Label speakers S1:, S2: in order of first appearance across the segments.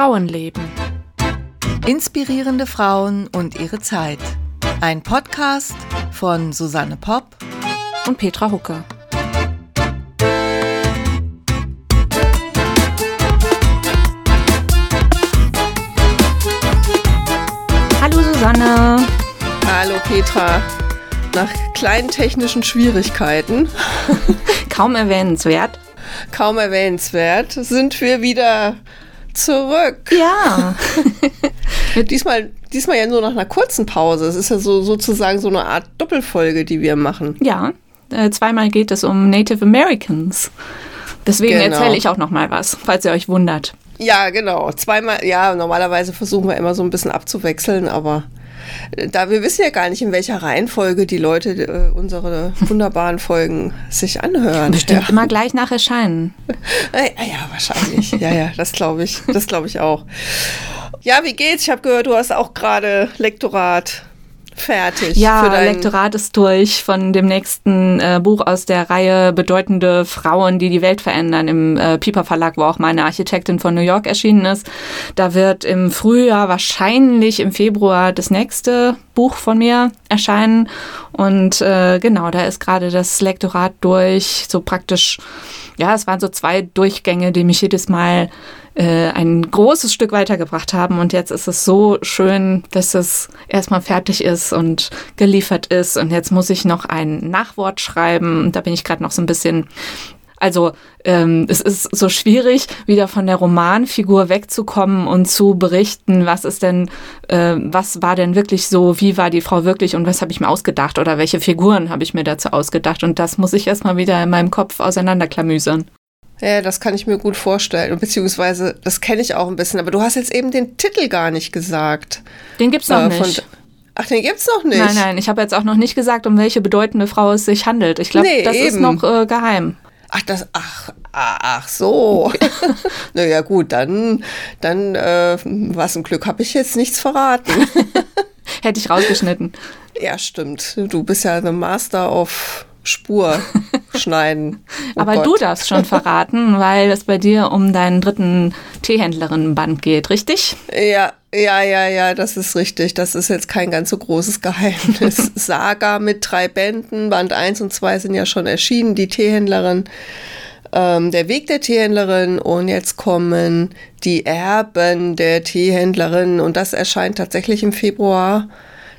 S1: Frauenleben.
S2: Inspirierende Frauen und ihre Zeit. Ein Podcast von Susanne Popp
S1: und Petra Hucke. Hallo Susanne.
S3: Hallo Petra. Nach kleinen technischen Schwierigkeiten,
S1: Kaum erwähnenswert.
S3: kaum erwähnenswert, sind wir wieder zurück.
S1: Ja.
S3: Diesmal, diesmal ja nur nach einer kurzen Pause. Es ist ja so sozusagen so eine Art Doppelfolge, die wir machen.
S1: ja, äh, zweimal geht es um Native Americans. Deswegen
S3: Genau.
S1: erzähle ich auch noch mal was, falls ihr euch wundert.
S3: Ja, genau. Zweimal, ja, normalerweise versuchen wir immer so ein bisschen abzuwechseln, aber da wir wissen ja gar nicht, in welcher Reihenfolge die Leute äh, unsere wunderbaren Folgen sich anhören.
S1: Bestimmt
S3: Ja.
S1: immer gleich nach Erscheinen.
S3: Äh, ja, wahrscheinlich. Ja, ja, das glaube ich. Das glaube ich auch. Ja, wie geht's? Ich habe gehört, du hast auch gerade Lektorat fertig.
S1: Ja, Lektorat ist durch von dem nächsten äh, Buch aus der Reihe Bedeutende Frauen, die die Welt verändern im äh, Piper Verlag, wo auch meine Architektin von New York erschienen ist. Da wird im Frühjahr, wahrscheinlich im Februar, das nächste Buch von mir erscheinen. Und äh, genau, da ist gerade das Lektorat durch, so praktisch, ja, es waren so zwei Durchgänge, die mich jedes Mal äh, ein großes Stück weitergebracht haben. Und jetzt ist es so schön, dass es erstmal fertig ist und geliefert ist. Und jetzt muss ich noch ein Nachwort schreiben. Und da bin ich gerade noch so ein bisschen. Also ähm, es ist so schwierig, wieder von der Romanfigur wegzukommen und zu berichten, was ist denn, äh, was war denn wirklich so, wie war die Frau wirklich und was habe ich mir ausgedacht oder welche Figuren habe ich mir dazu ausgedacht. Und das muss ich erstmal wieder in meinem Kopf auseinanderklamüsern.
S3: Ja, das kann ich mir gut vorstellen. Beziehungsweise, das kenne ich auch ein bisschen. Aber du hast jetzt eben den Titel gar nicht gesagt.
S1: Den gibt's noch
S3: Äh,
S1: nicht.
S3: Ach, den gibt's noch nicht.
S1: Nein, nein, ich habe jetzt auch noch nicht gesagt, um welche bedeutende Frau es sich handelt. Ich glaube,
S3: Nee,
S1: das ist
S3: eben.
S1: noch äh, geheim.
S3: Ach, das, ach, ach so. naja, gut, dann, dann, äh, was ein Glück, habe ich jetzt nichts verraten.
S1: Hätte ich rausgeschnitten.
S3: ja, stimmt. Du bist ja the Master of Spur schneiden. Oh
S1: Aber
S3: Gott.
S1: du darfst schon verraten, weil es bei dir um deinen dritten Teehändlerinnenband geht, richtig?
S3: Ja, ja, ja, ja, das ist richtig. Das ist jetzt kein ganz so großes Geheimnis. Saga mit drei Bänden, Band 1 und 2 sind ja schon erschienen, die Teehändlerin, ähm, der Weg der Teehändlerin und jetzt kommen die Erben der Teehändlerin und das erscheint tatsächlich im Februar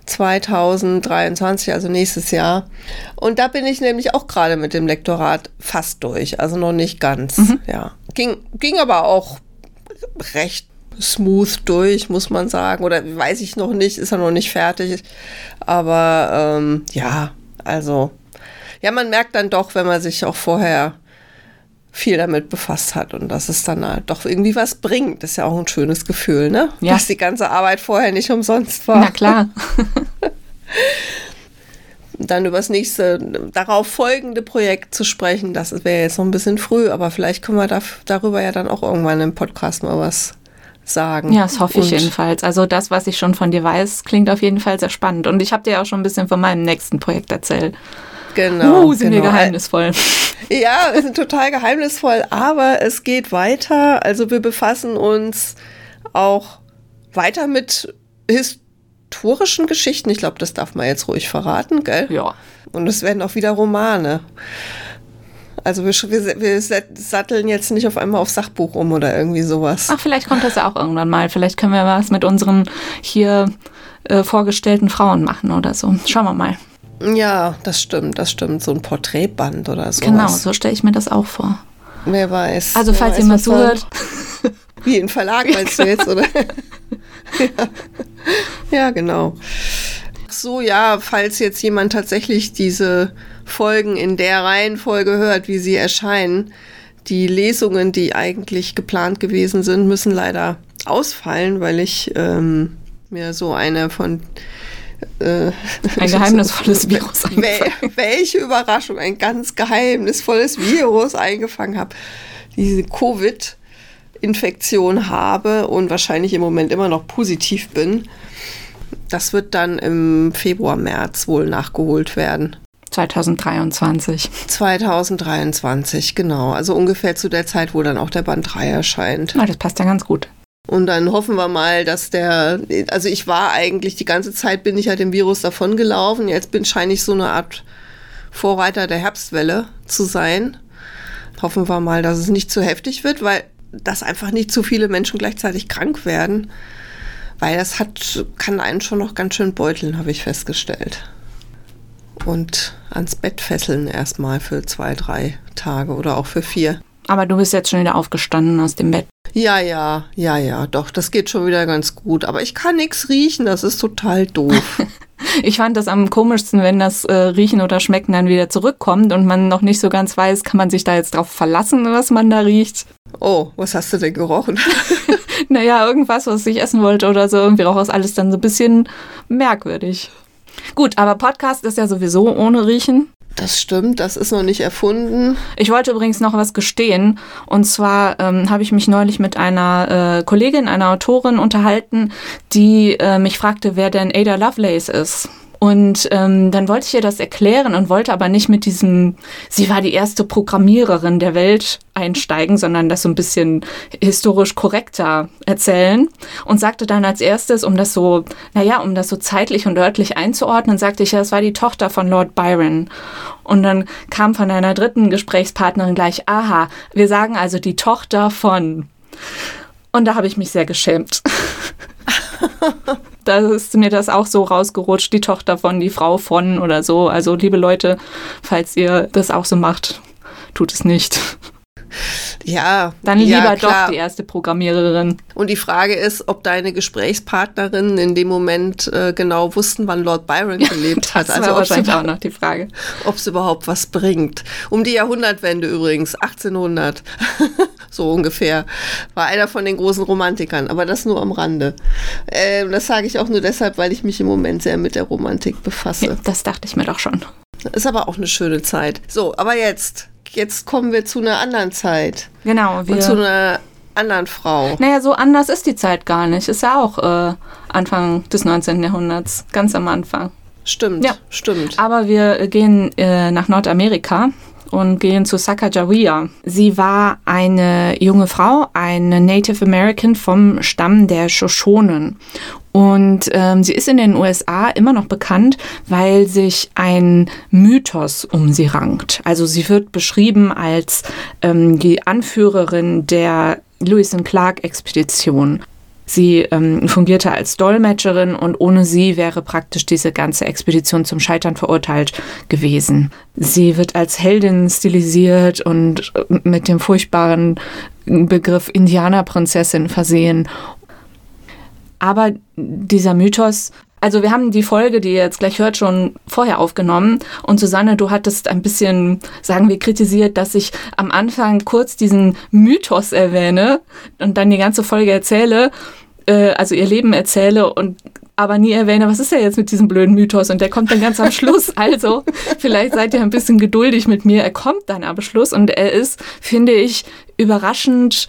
S3: 2023, also nächstes Jahr. Und da bin ich nämlich auch gerade mit dem Lektorat fast durch, also noch nicht ganz, ja. Ging, ging aber auch recht smooth durch, muss man sagen. Oder weiß ich noch nicht, ist er noch nicht fertig. Aber ähm, ja, also, ja, man merkt dann doch, wenn man sich auch vorher viel damit befasst hat und dass es dann halt doch irgendwie was bringt. Das ist ja auch ein schönes Gefühl, ne?
S1: Ja.
S3: Dass die ganze Arbeit vorher nicht umsonst war.
S1: Na klar.
S3: dann über das nächste, darauf folgende Projekt zu sprechen, das wäre jetzt noch ein bisschen früh, aber vielleicht können wir da, darüber ja dann auch irgendwann im Podcast mal was sagen.
S1: Ja, das hoffe ich
S3: Und-
S1: jedenfalls. Also das, was ich schon von dir weiß, klingt auf jeden Fall sehr spannend. Und ich habe dir auch schon ein bisschen von meinem nächsten Projekt erzählt.
S3: Genau.
S1: uh, sind
S3: genau.
S1: wir geheimnisvoll.
S3: Ja, es ist total geheimnisvoll, aber es geht weiter. Also wir befassen uns auch weiter mit historischen Geschichten. Ich glaube, das darf man jetzt ruhig verraten, gell?
S1: Ja.
S3: Und es werden auch wieder Romane. Also wir, wir, wir satteln jetzt nicht auf einmal auf Sachbuch um oder irgendwie sowas.
S1: Ach, vielleicht kommt das ja auch irgendwann mal. Vielleicht können wir was mit unseren hier äh, vorgestellten Frauen machen oder so. Schauen wir mal.
S3: Ja, das stimmt, das stimmt. So ein Porträtband oder sowas.
S1: Genau, so stelle ich mir das auch vor.
S3: Wer weiß.
S1: Also falls
S3: weiß,
S1: jemand zuhört,
S3: Wie ein Verlag meinst du jetzt, oder? ja. ja, genau. Ach so, ja, falls jetzt jemand tatsächlich diese Folgen in der Reihenfolge hört, wie sie erscheinen, die Lesungen, die eigentlich geplant gewesen sind, müssen leider ausfallen, weil ich ähm, mir so eine von äh,
S1: ein geheimnisvolles Virus eingefangen.
S3: welche Überraschung, ein ganz geheimnisvolles Virus eingefangen habe. Diese Covid-Infektion habe und wahrscheinlich im Moment immer noch positiv bin. Das wird dann im Februar, März wohl nachgeholt werden.
S1: 2023.
S3: 2023, genau. Also ungefähr zu der Zeit, wo dann auch der Band 3 erscheint.
S1: Na, das passt ja ganz gut.
S3: Und dann hoffen wir mal, dass der, also ich war eigentlich, die ganze Zeit bin ich ja dem Virus davongelaufen. Jetzt bin scheine ich so eine Art Vorreiter der Herbstwelle zu sein. Hoffen wir mal, dass es nicht zu heftig wird, weil dass einfach nicht zu viele Menschen gleichzeitig krank werden. Weil das hat, kann einen schon noch ganz schön beuteln, habe ich festgestellt. Und ans Bett fesseln erstmal für zwei, drei Tage oder auch für vier.
S1: Aber du bist jetzt schon wieder aufgestanden aus dem Bett.
S3: Ja, ja, ja, ja, doch, das geht schon wieder ganz gut. Aber ich kann nichts riechen, das ist total doof.
S1: ich fand das am komischsten, wenn das äh, Riechen oder Schmecken dann wieder zurückkommt und man noch nicht so ganz weiß, kann man sich da jetzt drauf verlassen, was man da riecht.
S3: Oh, was hast du denn gerochen?
S1: naja, irgendwas, was ich essen wollte oder so. Irgendwie roch das alles dann so ein bisschen merkwürdig. Gut, aber Podcast ist ja sowieso ohne Riechen.
S3: Das stimmt, das ist noch nicht erfunden.
S1: Ich wollte übrigens noch was gestehen. Und zwar ähm, habe ich mich neulich mit einer äh, Kollegin, einer Autorin unterhalten, die äh, mich fragte, wer denn Ada Lovelace ist. Und ähm, dann wollte ich ihr das erklären und wollte aber nicht mit diesem, sie war die erste Programmiererin der Welt einsteigen, sondern das so ein bisschen historisch korrekter erzählen. Und sagte dann als erstes, um das so, naja, um das so zeitlich und örtlich einzuordnen, sagte ich, ja, das war die Tochter von Lord Byron. Und dann kam von einer dritten Gesprächspartnerin gleich, aha, wir sagen also die Tochter von. Und da habe ich mich sehr geschämt. da ist mir das auch so rausgerutscht, die Tochter von, die Frau von oder so. Also liebe Leute, falls ihr das auch so macht, tut es nicht.
S3: Ja.
S1: Dann lieber ja, doch die erste Programmiererin.
S3: Und die Frage ist, ob deine Gesprächspartnerinnen in dem Moment äh, genau wussten, wann Lord Byron gelebt
S1: ja,
S3: hat.
S1: Das also wahrscheinlich auch noch die Frage.
S3: Ob es überhaupt was bringt. Um die Jahrhundertwende übrigens, 1800, so ungefähr, war einer von den großen Romantikern. Aber das nur am Rande. Äh, das sage ich auch nur deshalb, weil ich mich im Moment sehr mit der Romantik befasse. Ja,
S1: das dachte ich mir doch schon.
S3: Ist aber auch eine schöne Zeit. So, aber jetzt jetzt kommen wir zu einer anderen Zeit.
S1: Genau.
S3: Wir und zu einer anderen Frau.
S1: Naja, so anders ist die Zeit gar nicht. Ist ja auch äh, Anfang des 19. Jahrhunderts, ganz am Anfang.
S3: Stimmt, ja. stimmt.
S1: Aber wir gehen äh, nach Nordamerika und gehen zu Sacagawea. Sie war eine junge Frau, eine Native American vom Stamm der Shoshonen. Und ähm, sie ist in den USA immer noch bekannt, weil sich ein Mythos um sie rankt. Also sie wird beschrieben als ähm, die Anführerin der Lewis and Clark Expedition. Sie ähm, fungierte als Dolmetscherin und ohne sie wäre praktisch diese ganze Expedition zum Scheitern verurteilt gewesen. Sie wird als Heldin stilisiert und äh, mit dem furchtbaren Begriff Indianerprinzessin versehen aber dieser Mythos, also wir haben die Folge, die ihr jetzt gleich hört, schon vorher aufgenommen. Und Susanne, du hattest ein bisschen, sagen wir, kritisiert, dass ich am Anfang kurz diesen Mythos erwähne und dann die ganze Folge erzähle, äh, also ihr Leben erzähle und aber nie erwähne, was ist ja jetzt mit diesem blöden Mythos und der kommt dann ganz am Schluss. Also vielleicht seid ihr ein bisschen geduldig mit mir. Er kommt dann am Schluss und er ist, finde ich, überraschend,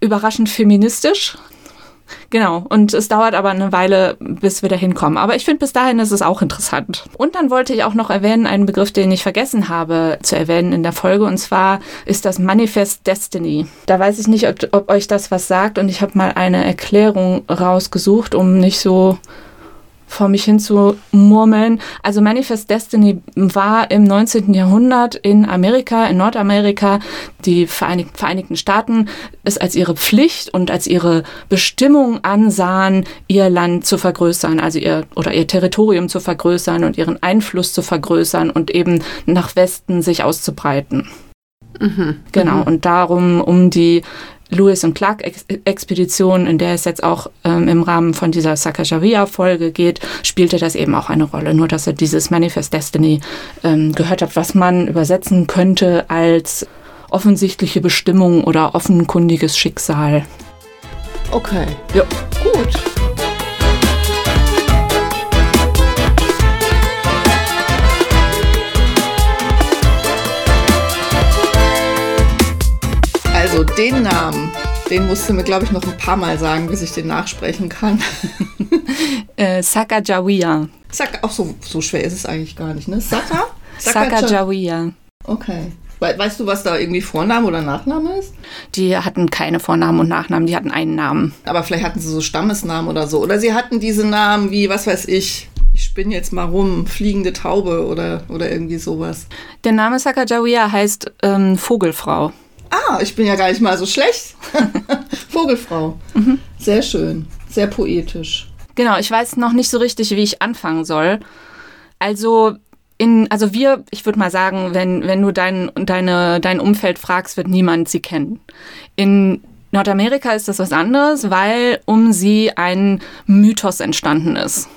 S1: überraschend feministisch. Genau, und es dauert aber eine Weile, bis wir da hinkommen. Aber ich finde, bis dahin ist es auch interessant. Und dann wollte ich auch noch erwähnen, einen Begriff, den ich vergessen habe zu erwähnen in der Folge, und zwar ist das Manifest Destiny. Da weiß ich nicht, ob, ob euch das was sagt, und ich habe mal eine Erklärung rausgesucht, um nicht so vor mich hin zu murmeln. Also Manifest Destiny war im 19. Jahrhundert in Amerika, in Nordamerika, die Vereinigten Staaten es als ihre Pflicht und als ihre Bestimmung ansahen, ihr Land zu vergrößern, also ihr oder ihr Territorium zu vergrößern und ihren Einfluss zu vergrößern und eben nach Westen sich auszubreiten. Mhm. Genau, mhm. und darum, um die Lewis und Clark Expedition, in der es jetzt auch ähm, im Rahmen von dieser Sacagawea-Folge geht, spielte das eben auch eine Rolle. Nur, dass er dieses Manifest Destiny ähm, gehört hat, was man übersetzen könnte als offensichtliche Bestimmung oder offenkundiges Schicksal.
S3: Okay. Ja. Gut. Den Namen, den musst du mir, glaube ich, noch ein paar Mal sagen, bis ich den nachsprechen kann.
S1: äh, Sacagawea.
S3: Saka, ach so, so schwer ist es eigentlich gar nicht, ne? Saka?
S1: Sacagawea.
S3: Okay. Weißt du, was da irgendwie Vorname oder Nachname ist?
S1: Die hatten keine Vornamen und Nachnamen, die hatten einen Namen.
S3: Aber vielleicht hatten sie so Stammesnamen oder so. Oder sie hatten diese Namen wie, was weiß ich, ich spinne jetzt mal rum, fliegende Taube oder, oder irgendwie sowas.
S1: Der Name Sacagawea heißt ähm, Vogelfrau.
S3: Ah, ich bin ja gar nicht mal so schlecht. Vogelfrau. Mhm. Sehr schön, sehr poetisch.
S1: Genau, ich weiß noch nicht so richtig, wie ich anfangen soll. Also in, also wir, ich würde mal sagen, wenn, wenn du dein, deine, dein Umfeld fragst, wird niemand sie kennen. In Nordamerika ist das was anderes, weil um sie ein Mythos entstanden ist.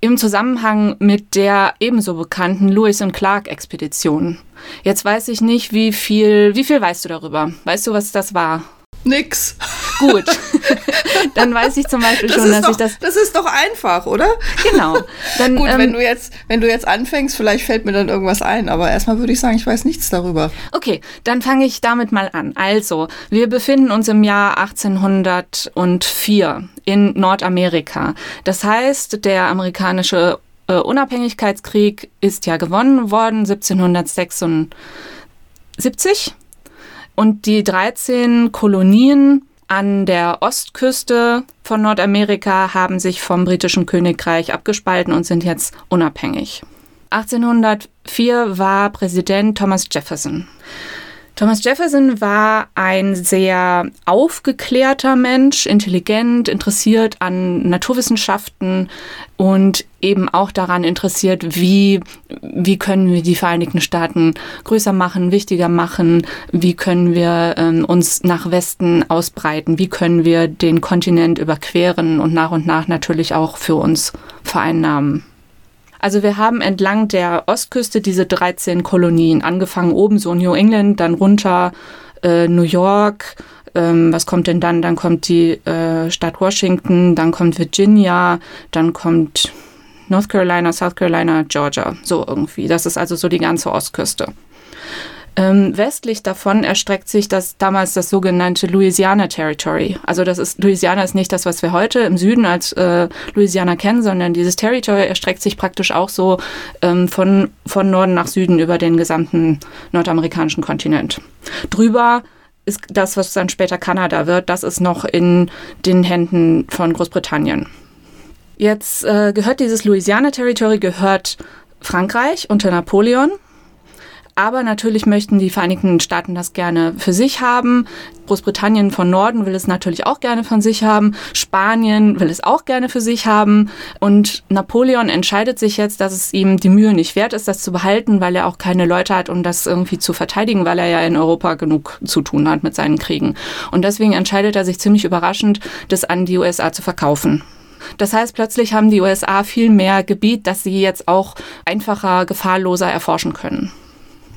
S1: Im Zusammenhang mit der ebenso bekannten Lewis und Clark Expedition. Jetzt weiß ich nicht, wie viel, wie viel weißt du darüber? Weißt du, was das war?
S3: Nix.
S1: Gut. Dann weiß ich zum Beispiel das schon, dass
S3: doch,
S1: ich das.
S3: Das ist doch einfach, oder?
S1: Genau.
S3: Dann, Gut, ähm, wenn du jetzt, wenn du jetzt anfängst, vielleicht fällt mir dann irgendwas ein, aber erstmal würde ich sagen, ich weiß nichts darüber.
S1: Okay, dann fange ich damit mal an. Also, wir befinden uns im Jahr 1804 in Nordamerika. Das heißt, der amerikanische äh, Unabhängigkeitskrieg ist ja gewonnen worden, 1776. Und die 13 Kolonien an der Ostküste von Nordamerika haben sich vom britischen Königreich abgespalten und sind jetzt unabhängig. 1804 war Präsident Thomas Jefferson. Thomas Jefferson war ein sehr aufgeklärter Mensch, intelligent, interessiert an Naturwissenschaften und eben auch daran interessiert, wie, wie können wir die Vereinigten Staaten größer machen, wichtiger machen, wie können wir ähm, uns nach Westen ausbreiten, wie können wir den Kontinent überqueren und nach und nach natürlich auch für uns vereinnahmen. Also wir haben entlang der Ostküste diese 13 Kolonien, angefangen oben so New England, dann runter äh, New York, ähm, was kommt denn dann? Dann kommt die äh, Stadt Washington, dann kommt Virginia, dann kommt North Carolina, South Carolina, Georgia, so irgendwie. Das ist also so die ganze Ostküste. Ähm, westlich davon erstreckt sich das damals das sogenannte Louisiana Territory. Also das ist Louisiana ist nicht das, was wir heute im Süden als äh, Louisiana kennen, sondern dieses Territory erstreckt sich praktisch auch so ähm, von, von Norden nach Süden über den gesamten nordamerikanischen Kontinent. Drüber ist das, was dann später Kanada wird, das ist noch in den Händen von Großbritannien. Jetzt äh, gehört dieses Louisiana Territory gehört Frankreich unter Napoleon aber natürlich möchten die Vereinigten Staaten das gerne für sich haben. Großbritannien von Norden will es natürlich auch gerne von sich haben. Spanien will es auch gerne für sich haben. Und Napoleon entscheidet sich jetzt, dass es ihm die Mühe nicht wert ist, das zu behalten, weil er auch keine Leute hat, um das irgendwie zu verteidigen, weil er ja in Europa genug zu tun hat mit seinen Kriegen. Und deswegen entscheidet er sich ziemlich überraschend, das an die USA zu verkaufen. Das heißt, plötzlich haben die USA viel mehr Gebiet, das sie jetzt auch einfacher, gefahrloser erforschen können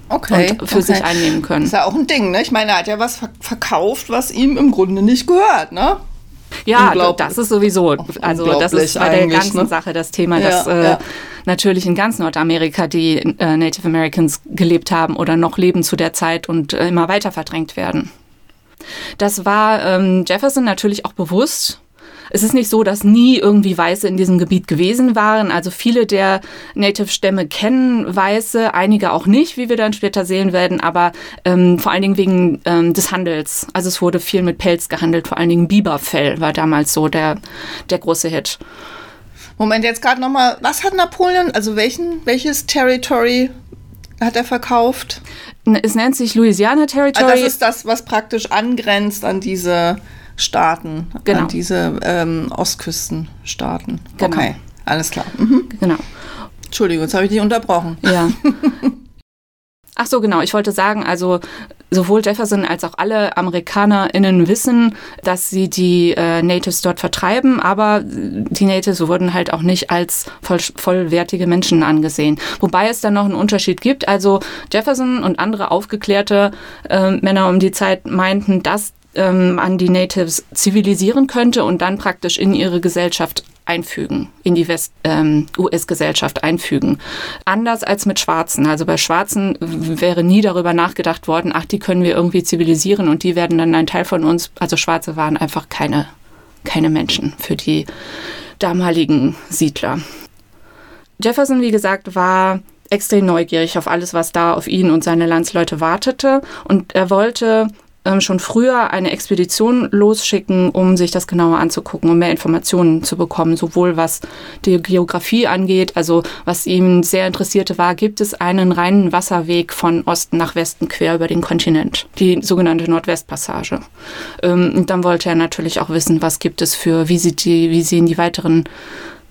S3: okay,
S1: und für
S3: okay.
S1: sich einnehmen können.
S3: Das ist ja auch ein Ding, ne? Ich meine, er hat ja was verkauft, was ihm im Grunde nicht gehört, ne?
S1: Ja, das ist sowieso, also das ist bei der ganzen ne? Sache das Thema, ja, dass äh, ja. natürlich in ganz Nordamerika die äh, Native Americans gelebt haben oder noch leben zu der Zeit und äh, immer weiter verdrängt werden. Das war ähm, Jefferson natürlich auch bewusst es ist nicht so, dass nie irgendwie Weiße in diesem Gebiet gewesen waren. Also viele der Native-Stämme kennen Weiße, einige auch nicht, wie wir dann später sehen werden, aber ähm, vor allen Dingen wegen ähm, des Handels. Also es wurde viel mit Pelz gehandelt, vor allen Dingen Biberfell war damals so der, der große Hit.
S3: Moment, jetzt gerade nochmal, was hat Napoleon, also welchen, welches Territory hat er verkauft?
S1: Es nennt sich Louisiana Territory.
S3: Also das ist das, was praktisch angrenzt an diese Staaten, genau. an diese ähm, Ostküstenstaaten. Genau. Okay, alles klar. Mhm.
S1: Genau.
S3: Entschuldigung, jetzt habe ich dich unterbrochen.
S1: Ja. Ach so, genau. Ich wollte sagen, also sowohl Jefferson als auch alle AmerikanerInnen wissen, dass sie die äh, Natives dort vertreiben, aber die Natives wurden halt auch nicht als voll, vollwertige Menschen angesehen. Wobei es dann noch einen Unterschied gibt. Also Jefferson und andere aufgeklärte äh, Männer um die Zeit meinten, dass ähm, an die Natives zivilisieren könnte und dann praktisch in ihre Gesellschaft einfügen, in die ähm, US-Gesellschaft einfügen. Anders als mit Schwarzen. Also bei Schwarzen wäre nie darüber nachgedacht worden, ach, die können wir irgendwie zivilisieren und die werden dann ein Teil von uns. Also Schwarze waren einfach keine, keine Menschen für die damaligen Siedler. Jefferson, wie gesagt, war extrem neugierig auf alles, was da auf ihn und seine Landsleute wartete. Und er wollte ähm, schon früher eine Expedition losschicken, um sich das genauer anzugucken, um mehr Informationen zu bekommen, sowohl was die Geografie angeht, also was ihn sehr interessierte war, gibt es einen reinen Wasserweg von Osten nach Westen quer über den Kontinent, die sogenannte Nordwestpassage. Ähm, und dann wollte er natürlich auch wissen, was gibt es für, wie, sieht die, wie sehen die weiteren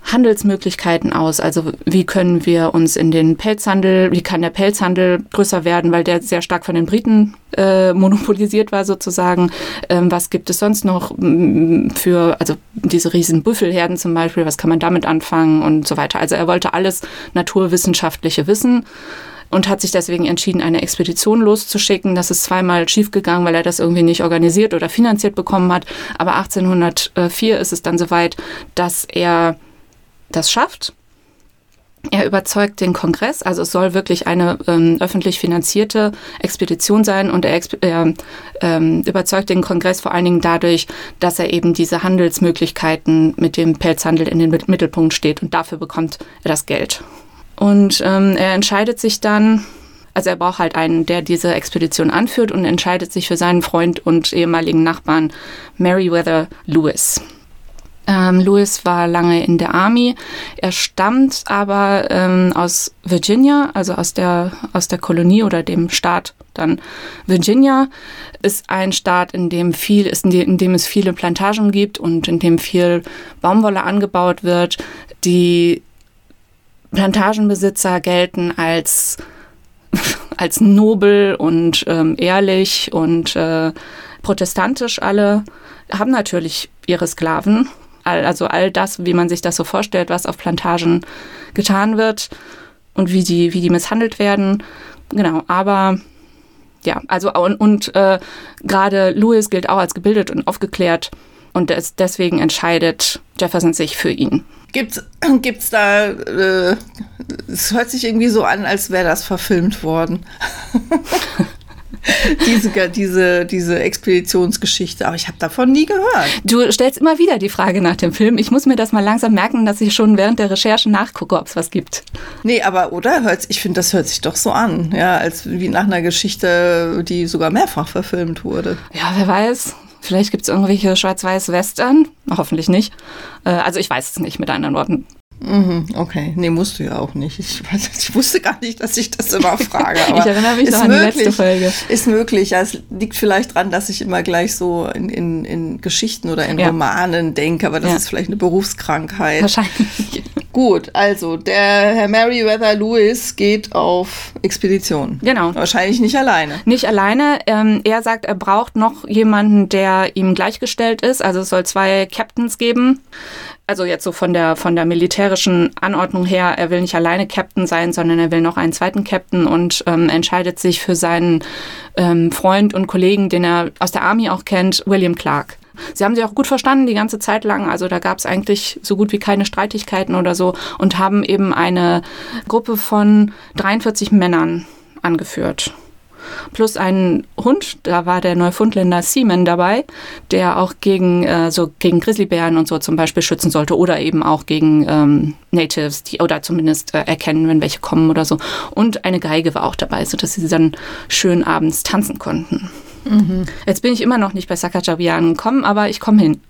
S1: Handelsmöglichkeiten aus? Also wie können wir uns in den Pelzhandel, wie kann der Pelzhandel größer werden, weil der sehr stark von den Briten äh, monopolisiert war sozusagen. Ähm, was gibt es sonst noch für, also diese riesen Büffelherden zum Beispiel, was kann man damit anfangen und so weiter. Also er wollte alles naturwissenschaftliche wissen und hat sich deswegen entschieden, eine Expedition loszuschicken. Das ist zweimal schiefgegangen, weil er das irgendwie nicht organisiert oder finanziert bekommen hat. Aber 1804 ist es dann soweit, dass er das schafft. Er überzeugt den Kongress, also es soll wirklich eine ähm, öffentlich finanzierte Expedition sein und er, er ähm, überzeugt den Kongress vor allen Dingen dadurch, dass er eben diese Handelsmöglichkeiten mit dem Pelzhandel in den Mittelpunkt steht und dafür bekommt er das Geld. Und ähm, er entscheidet sich dann, also er braucht halt einen, der diese Expedition anführt und entscheidet sich für seinen Freund und ehemaligen Nachbarn Meriwether Lewis. Ähm, Lewis war lange in der Army. Er stammt aber ähm, aus Virginia, also aus der, aus der Kolonie oder dem Staat dann Virginia. Ist ein Staat, in dem viel, ist in, dem es viele Plantagen gibt und in dem viel Baumwolle angebaut wird. Die Plantagenbesitzer gelten als, als nobel und ähm, ehrlich und äh, protestantisch alle, haben natürlich ihre Sklaven also all das, wie man sich das so vorstellt, was auf Plantagen getan wird und wie die, wie die misshandelt werden. Genau, aber ja, also und, und äh, gerade Lewis gilt auch als gebildet und aufgeklärt und des, deswegen entscheidet Jefferson sich für ihn.
S3: Gibt's, gibt's da, äh, es hört sich irgendwie so an, als wäre das verfilmt worden. diese, diese, diese Expeditionsgeschichte. Aber ich habe davon nie gehört.
S1: Du stellst immer wieder die Frage nach dem Film. Ich muss mir das mal langsam merken, dass ich schon während der Recherche nachgucke, ob es was gibt.
S3: Nee, aber oder? Ich finde, das hört sich doch so an. Ja, als wie nach einer Geschichte, die sogar mehrfach verfilmt wurde.
S1: Ja, wer weiß. Vielleicht gibt es irgendwelche Schwarz-Weiß-Western. Hoffentlich nicht. Äh, also ich weiß es nicht mit anderen Worten.
S3: Mhm, okay, nee, musst du ja auch nicht. Ich, ich, wusste gar nicht, dass ich das immer frage.
S1: Ich erinnere mich noch an möglich, die letzte Folge.
S3: Ist möglich. Ja, es liegt vielleicht daran, dass ich immer gleich so in, in, in Geschichten oder in ja. Romanen denke, aber das ja. ist vielleicht eine Berufskrankheit.
S1: Wahrscheinlich.
S3: Gut, also der Herr Meriwether Lewis geht auf Expedition.
S1: Genau.
S3: Wahrscheinlich nicht alleine.
S1: Nicht alleine. Ähm, er sagt, er braucht noch jemanden, der ihm gleichgestellt ist. Also es soll zwei Captains geben also jetzt so von der, von der militärischen Anordnung her, er will nicht alleine Captain sein, sondern er will noch einen zweiten Captain und ähm, entscheidet sich für seinen ähm, Freund und Kollegen, den er aus der Army auch kennt, William Clark. Sie haben sich auch gut verstanden die ganze Zeit lang, also da gab es eigentlich so gut wie keine Streitigkeiten oder so und haben eben eine Gruppe von 43 Männern angeführt plus einen Hund. Da war der Neufundländer Seaman dabei, der auch gegen, äh, so gegen Grizzlybären und so zum Beispiel schützen sollte oder eben auch gegen ähm, Natives, die oder zumindest äh, erkennen, wenn welche kommen oder so. Und eine Geige war auch dabei, sodass sie dann schön abends tanzen konnten. Jetzt bin ich immer noch nicht bei Sakajabi angekommen, aber ich komme hin.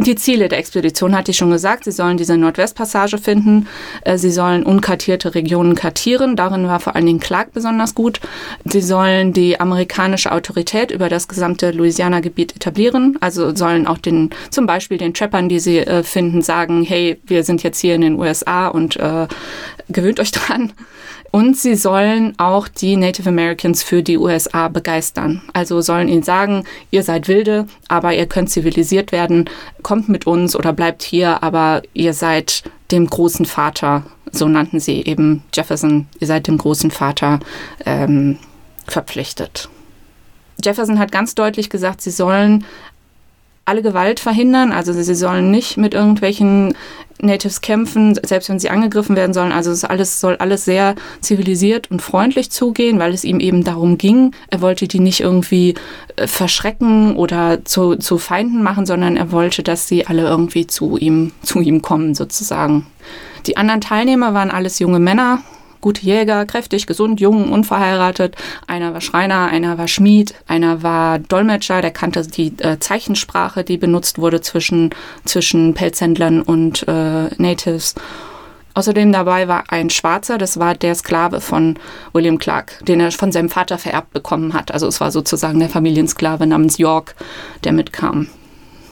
S1: Die Ziele der Expedition hatte ich schon gesagt. Sie sollen diese Nordwestpassage finden. Äh, sie sollen unkartierte Regionen kartieren. Darin war vor allen Dingen Clark besonders gut. Sie sollen die amerikanische Autorität über das gesamte Louisiana-Gebiet etablieren. Also sollen auch den, zum Beispiel den Trappern, die sie äh, finden, sagen, hey, wir sind jetzt hier in den USA und äh, gewöhnt euch dran. Und sie sollen auch die Native Americans für die USA begeistern. Also sollen ihnen sagen, ihr seid wilde, aber ihr könnt zivilisiert werden, kommt mit uns oder bleibt hier, aber ihr seid dem großen Vater, so nannten sie eben Jefferson, ihr seid dem großen Vater ähm, verpflichtet. Jefferson hat ganz deutlich gesagt, sie sollen alle Gewalt verhindern. Also sie sollen nicht mit irgendwelchen Natives kämpfen, selbst wenn sie angegriffen werden sollen. Also es alles, soll alles sehr zivilisiert und freundlich zugehen, weil es ihm eben darum ging. Er wollte die nicht irgendwie äh, verschrecken oder zu, zu Feinden machen, sondern er wollte, dass sie alle irgendwie zu ihm, zu ihm kommen sozusagen. Die anderen Teilnehmer waren alles junge Männer, gute Jäger, kräftig, gesund, jung, unverheiratet. Einer war Schreiner, einer war Schmied, einer war Dolmetscher, der kannte die äh, Zeichensprache, die benutzt wurde zwischen, zwischen Pelzhändlern und äh, Natives. Außerdem dabei war ein Schwarzer, das war der Sklave von William Clark, den er von seinem Vater vererbt bekommen hat. Also es war sozusagen der Familiensklave namens York, der mitkam.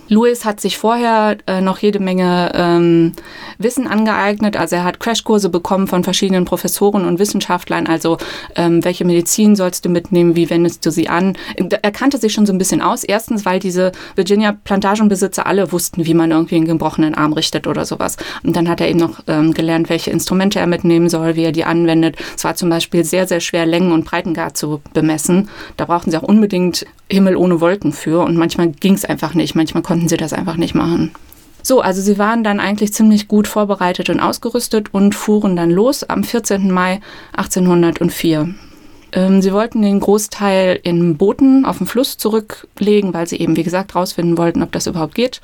S1: Lewis hat sich vorher äh, noch jede Menge ähm, Wissen angeeignet. Also er hat Crashkurse bekommen von verschiedenen Professoren und Wissenschaftlern. Also ähm, welche Medizin sollst du mitnehmen? Wie wendest du sie an? Er kannte sich schon so ein bisschen aus. Erstens, weil diese Virginia-Plantagenbesitzer alle wussten, wie man irgendwie einen gebrochenen Arm richtet oder sowas. Und dann hat er eben noch ähm, gelernt, welche Instrumente er mitnehmen soll, wie er die anwendet. Es war zum Beispiel sehr, sehr schwer, Längen- und Breitengrad zu bemessen. Da brauchten sie auch unbedingt Himmel ohne Wolken für. Und manchmal ging es einfach nicht. Manchmal konnten sie das einfach nicht machen. So, also sie waren dann eigentlich ziemlich gut vorbereitet und ausgerüstet und fuhren dann los am 14. Mai 1804. Ähm, sie wollten den Großteil in Booten auf dem Fluss zurücklegen, weil sie eben, wie gesagt, rausfinden wollten, ob das überhaupt geht.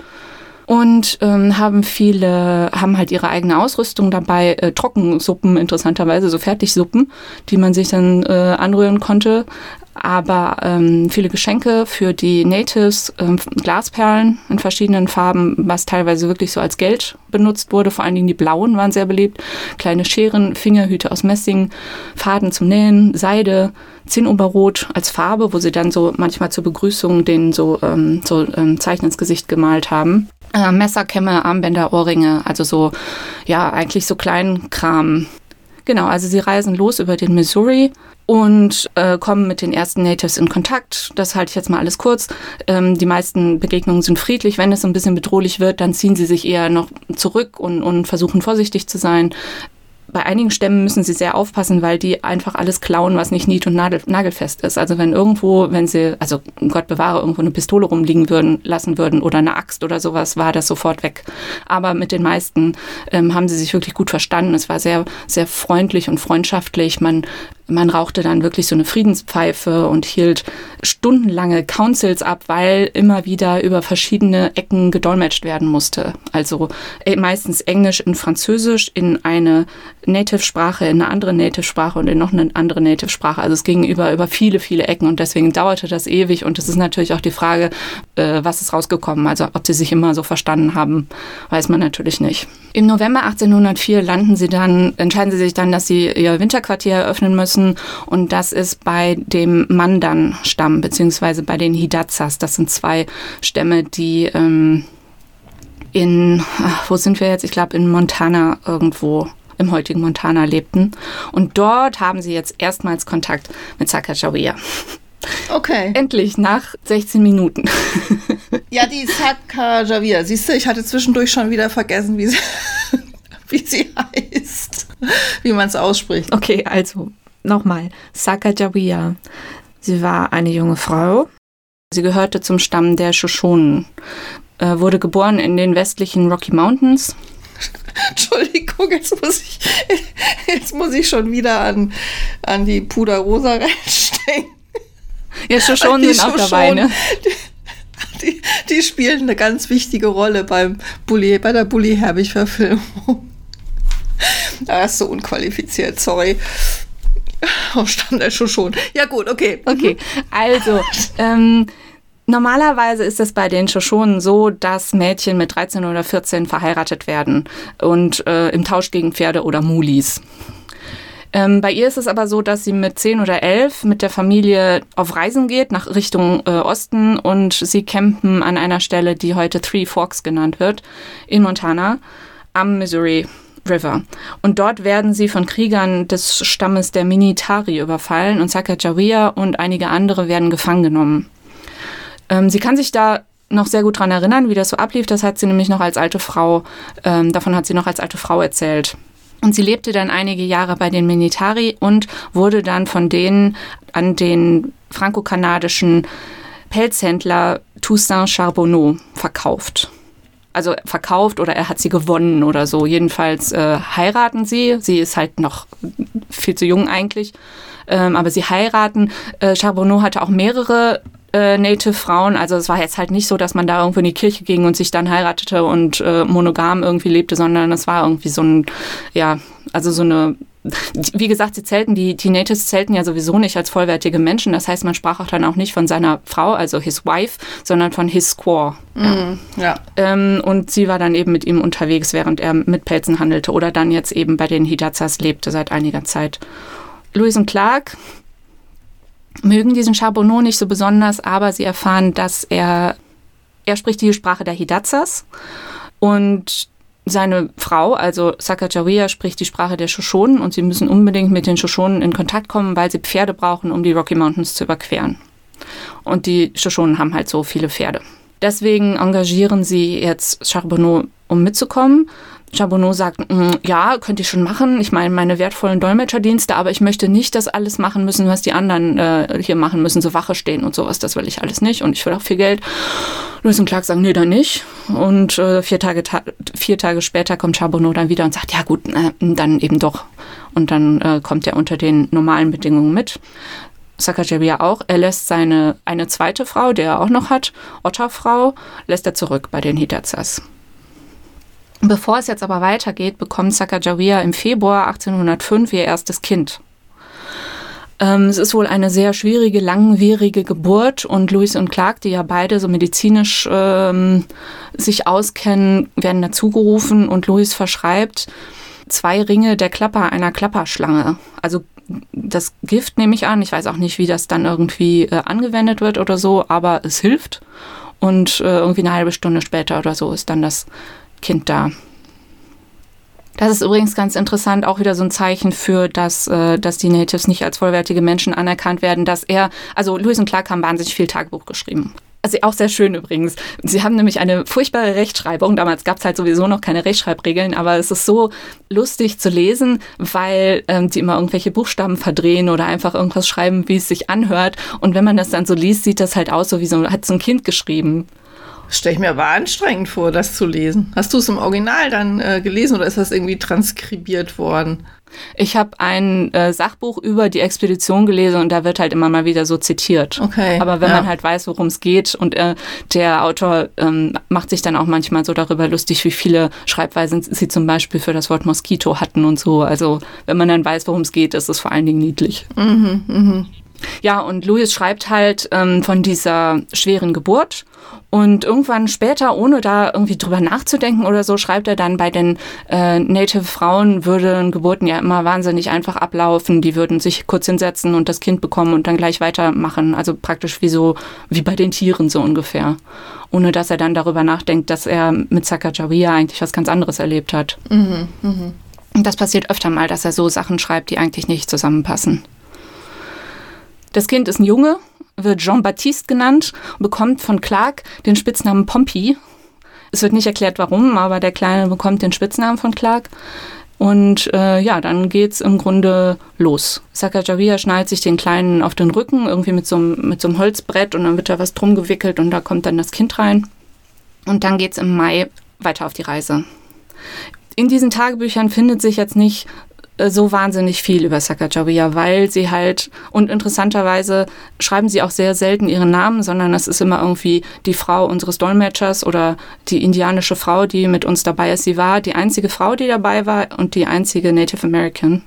S1: Und ähm, haben viele, haben halt ihre eigene Ausrüstung dabei, äh, Trockensuppen, interessanterweise, so Fertigsuppen, die man sich dann äh, anrühren konnte aber ähm, viele Geschenke für die Natives, ähm, Glasperlen in verschiedenen Farben, was teilweise wirklich so als Geld benutzt wurde. Vor allen Dingen die blauen waren sehr beliebt. Kleine Scheren, Fingerhüte aus Messing, Faden zum Nähen, Seide, Zinnoberrot als Farbe, wo sie dann so manchmal zur Begrüßung den so, ähm, so ähm, Zeichen ins Gesicht gemalt haben. Äh, Messer, Kämme, Armbänder, Ohrringe, also so, ja, eigentlich so Kleinkram. Genau, also sie reisen los über den Missouri und äh, kommen mit den ersten Natives in Kontakt. Das halte ich jetzt mal alles kurz. Ähm, die meisten Begegnungen sind friedlich. Wenn es ein bisschen bedrohlich wird, dann ziehen sie sich eher noch zurück und, und versuchen vorsichtig zu sein bei einigen Stämmen müssen sie sehr aufpassen, weil die einfach alles klauen, was nicht nied- und nagelfest ist. Also wenn irgendwo, wenn sie, also Gott bewahre, irgendwo eine Pistole rumliegen würden, lassen würden oder eine Axt oder sowas, war das sofort weg. Aber mit den meisten ähm, haben sie sich wirklich gut verstanden. Es war sehr, sehr freundlich und freundschaftlich. Man man rauchte dann wirklich so eine Friedenspfeife und hielt stundenlange Councils ab, weil immer wieder über verschiedene Ecken gedolmetscht werden musste. Also äh, meistens Englisch in Französisch, in eine Native-Sprache, in eine andere Native-Sprache und in noch eine andere Native-Sprache. Also es ging über, über viele, viele Ecken und deswegen dauerte das ewig. Und es ist natürlich auch die Frage, äh, was ist rausgekommen. Also ob sie sich immer so verstanden haben, weiß man natürlich nicht. Im November 1804 landen sie dann, entscheiden sie sich dann, dass sie ihr Winterquartier eröffnen müssen müssen. Und das ist bei dem Mandan-Stamm, beziehungsweise bei den Hidatsas. Das sind zwei Stämme, die ähm, in, ach, wo sind wir jetzt? Ich glaube, in Montana irgendwo im heutigen Montana lebten. Und dort haben sie jetzt erstmals Kontakt mit Sacagawea.
S3: Okay.
S1: Endlich, nach 16 Minuten.
S3: ja, die Sacagawea. Siehst du, ich hatte zwischendurch schon wieder vergessen, wie sie, wie sie heißt. Wie man es ausspricht.
S1: Okay, also Nochmal, Sacagawea. Sie war eine junge Frau. Sie gehörte zum Stamm der Shoshonen. Äh, wurde geboren in den westlichen Rocky Mountains.
S3: Entschuldigung, jetzt muss ich, jetzt muss ich schon wieder an, an die Puderrosa denken.
S1: Ja, Shoshonen sind auch dabei, ne?
S3: Die, die, spielen eine ganz wichtige Rolle beim Bully, bei der Bully-Herbig-Verfilmung. Das ist so unqualifiziert, sorry. Oh, er schon schon. Ja gut, okay.
S1: Okay, also ähm, Normalerweise ist es bei den Shoshonen so, dass Mädchen mit 13 oder 14 verheiratet werden und äh, im Tausch gegen Pferde oder Mulis. Ähm, bei ihr ist es aber so, dass sie mit 10 oder 11 mit der Familie auf Reisen geht nach Richtung äh, Osten und sie campen an einer Stelle, die heute Three Forks genannt wird, in Montana am Missouri River. Und dort werden sie von Kriegern des Stammes der Minitari überfallen und Sacagawea und einige andere werden gefangen genommen. Ähm, sie kann sich da noch sehr gut daran erinnern, wie das so ablief. Das hat sie nämlich noch als alte Frau, ähm, davon hat sie noch als alte Frau erzählt. Und sie lebte dann einige Jahre bei den Minitari und wurde dann von denen an den franco-kanadischen Pelzhändler Toussaint Charbonneau verkauft also verkauft oder er hat sie gewonnen oder so. Jedenfalls äh, heiraten sie. Sie ist halt noch viel zu jung eigentlich. Ähm, aber sie heiraten. Äh, Charbonneau hatte auch mehrere äh, Native-Frauen. Also es war jetzt halt nicht so, dass man da irgendwo in die Kirche ging und sich dann heiratete und äh, monogam irgendwie lebte, sondern es war irgendwie so ein, ja, also so eine wie gesagt, sie zählten, die, die Natives zählten ja sowieso nicht als vollwertige Menschen. Das heißt, man sprach auch dann auch nicht von seiner Frau, also his wife, sondern von his squaw.
S3: Mhm, ja.
S1: Ähm, und sie war dann eben mit ihm unterwegs, während er mit Pelzen handelte oder dann jetzt eben bei den Hidazas lebte seit einiger Zeit. Louis und Clark mögen diesen Charbonneau nicht so besonders, aber sie erfahren, dass er, er spricht die Sprache der Hidazas und seine Frau, also Sacagawea, spricht die Sprache der Shoshonen und sie müssen unbedingt mit den Shoshonen in Kontakt kommen, weil sie Pferde brauchen, um die Rocky Mountains zu überqueren. Und die Shoshonen haben halt so viele Pferde. Deswegen engagieren sie jetzt Charbonneau, um mitzukommen. Charbonneau sagt, mm, ja, könnte ich schon machen. Ich meine, meine wertvollen Dolmetscherdienste, aber ich möchte nicht das alles machen müssen, was die anderen äh, hier machen müssen, so Wache stehen und sowas. Das will ich alles nicht und ich will auch viel Geld. Lewis und Clark sagen, nee, dann nicht. Und äh, vier, Tage, ta vier Tage später kommt Charbonneau dann wieder und sagt, ja gut, äh, dann eben doch. Und dann äh, kommt er unter den normalen Bedingungen mit. Sacagawea auch. Er lässt seine eine zweite Frau, die er auch noch hat, Otterfrau, lässt er zurück bei den Hidazas. Bevor es jetzt aber weitergeht, bekommt Sacagawea im Februar 1805 ihr erstes Kind. Ähm, es ist wohl eine sehr schwierige, langwierige Geburt und Louis und Clark, die ja beide so medizinisch ähm, sich auskennen, werden dazugerufen und Louis verschreibt zwei Ringe der Klapper einer Klapperschlange. Also das Gift nehme ich an. Ich weiß auch nicht, wie das dann irgendwie äh, angewendet wird oder so, aber es hilft. Und äh, irgendwie eine halbe Stunde später oder so ist dann das Kind da. Das ist übrigens ganz interessant, auch wieder so ein Zeichen für, dass, äh, dass die Natives nicht als vollwertige Menschen anerkannt werden, dass er, also Lewis und Clark haben wahnsinnig viel Tagebuch geschrieben. Also auch sehr schön übrigens. Sie haben nämlich eine furchtbare Rechtschreibung. Damals gab es halt sowieso noch keine Rechtschreibregeln, aber es ist so lustig zu lesen, weil ähm, die immer irgendwelche Buchstaben verdrehen oder einfach irgendwas schreiben, wie es sich anhört. Und wenn man das dann so liest, sieht das halt aus, so wie so hat so ein Kind geschrieben.
S3: Stelle ich mir aber anstrengend vor, das zu lesen. Hast du es im Original dann äh, gelesen oder ist das irgendwie transkribiert worden?
S1: Ich habe ein äh, Sachbuch über die Expedition gelesen und da wird halt immer mal wieder so zitiert.
S3: Okay.
S1: Aber wenn
S3: ja.
S1: man halt weiß, worum es geht und äh, der Autor ähm, macht sich dann auch manchmal so darüber lustig, wie viele Schreibweisen sie zum Beispiel für das Wort Moskito hatten und so. Also wenn man dann weiß, worum es geht, ist es vor allen Dingen niedlich.
S3: Mhm, mhm.
S1: Ja, und Louis schreibt halt ähm, von dieser schweren Geburt und irgendwann später, ohne da irgendwie drüber nachzudenken oder so, schreibt er dann, bei den äh, Native-Frauen würden Geburten ja immer wahnsinnig einfach ablaufen. Die würden sich kurz hinsetzen und das Kind bekommen und dann gleich weitermachen. Also praktisch wie so, wie bei den Tieren so ungefähr. Ohne dass er dann darüber nachdenkt, dass er mit Sacagawea eigentlich was ganz anderes erlebt hat.
S3: Mhm, mh.
S1: Und das passiert öfter mal, dass er so Sachen schreibt, die eigentlich nicht zusammenpassen. Das Kind ist ein Junge, wird Jean-Baptiste genannt und bekommt von Clark den Spitznamen Pompey. Es wird nicht erklärt, warum, aber der Kleine bekommt den Spitznamen von Clark. Und äh, ja, dann geht's im Grunde los. Sacagawea schnallt sich den Kleinen auf den Rücken, irgendwie mit so, einem, mit so einem Holzbrett und dann wird da was drum gewickelt und da kommt dann das Kind rein. Und dann geht's im Mai weiter auf die Reise. In diesen Tagebüchern findet sich jetzt nicht so wahnsinnig viel über Sacagawea, weil sie halt, und interessanterweise schreiben sie auch sehr selten ihren Namen, sondern es ist immer irgendwie die Frau unseres Dolmetschers oder die indianische Frau, die mit uns dabei ist. Sie war die einzige Frau, die dabei war und die einzige Native American.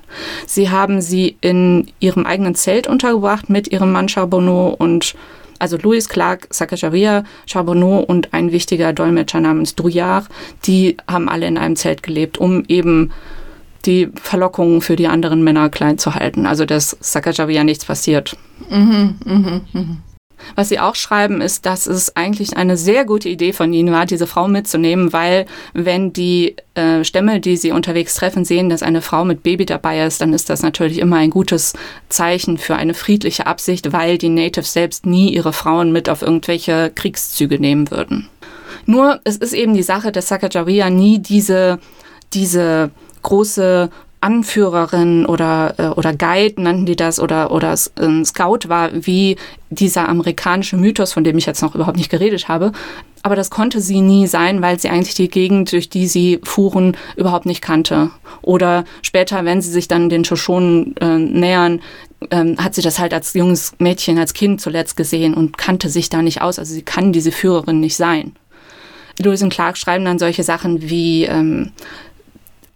S1: Sie haben sie in ihrem eigenen Zelt untergebracht mit ihrem Mann Charbonneau und also Louis Clark, Sacagawea, Charbonneau und ein wichtiger Dolmetscher namens Drouillard, die haben alle in einem Zelt gelebt, um eben die Verlockungen für die anderen Männer klein zu halten. Also dass Sacagawea nichts passiert.
S3: Mhm, mh, mh.
S1: Was sie auch schreiben, ist, dass es eigentlich eine sehr gute Idee von ihnen war, diese Frau mitzunehmen, weil wenn die äh, Stämme, die sie unterwegs treffen, sehen, dass eine Frau mit Baby dabei ist, dann ist das natürlich immer ein gutes Zeichen für eine friedliche Absicht, weil die Natives selbst nie ihre Frauen mit auf irgendwelche Kriegszüge nehmen würden. Nur es ist eben die Sache, dass Sacagawea nie diese, diese große Anführerin oder, äh, oder Guide nannten die das oder, oder äh, Scout war, wie dieser amerikanische Mythos, von dem ich jetzt noch überhaupt nicht geredet habe. Aber das konnte sie nie sein, weil sie eigentlich die Gegend, durch die sie fuhren, überhaupt nicht kannte. Oder später, wenn sie sich dann den Shoshonen äh, nähern, ähm, hat sie das halt als junges Mädchen, als Kind zuletzt gesehen und kannte sich da nicht aus. Also sie kann diese Führerin nicht sein. Lewis und Clark schreiben dann solche Sachen wie, ähm,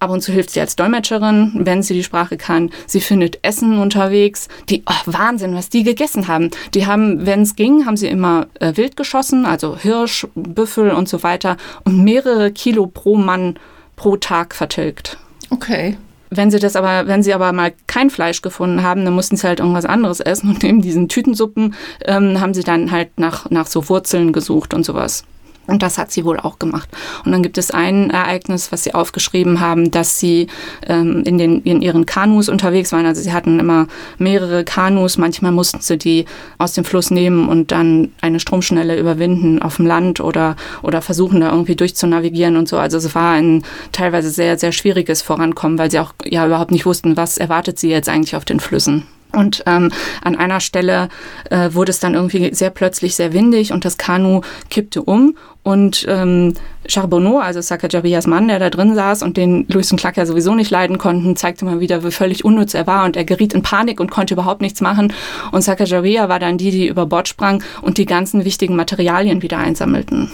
S1: Ab und zu hilft sie als Dolmetscherin, wenn sie die Sprache kann. Sie findet Essen unterwegs. Die, oh, Wahnsinn, was die gegessen haben. Die haben, wenn es ging, haben sie immer äh, wild geschossen, also Hirsch, Büffel und so weiter und mehrere Kilo pro Mann pro Tag vertilgt.
S3: Okay.
S1: Wenn sie das aber, wenn sie aber mal kein Fleisch gefunden haben, dann mussten sie halt irgendwas anderes essen und neben diesen Tütensuppen ähm, haben sie dann halt nach, nach so Wurzeln gesucht und sowas. Und das hat sie wohl auch gemacht. Und dann gibt es ein Ereignis, was sie aufgeschrieben haben, dass sie ähm, in, den, in ihren Kanus unterwegs waren. Also sie hatten immer mehrere Kanus. Manchmal mussten sie die aus dem Fluss nehmen und dann eine Stromschnelle überwinden auf dem Land oder, oder versuchen da irgendwie durchzunavigieren und so. Also es war ein teilweise sehr, sehr schwieriges Vorankommen, weil sie auch ja überhaupt nicht wussten, was erwartet sie jetzt eigentlich auf den Flüssen. Und ähm, an einer Stelle äh, wurde es dann irgendwie sehr plötzlich sehr windig und das Kanu kippte um und ähm, Charbonneau, also Sacagabias Mann, der da drin saß und den Louis und Clark ja sowieso nicht leiden konnten, zeigte mal wieder, wie völlig unnütz er war und er geriet in Panik und konnte überhaupt nichts machen. Und Sacagawea war dann die, die über Bord sprang und die ganzen wichtigen Materialien wieder einsammelten,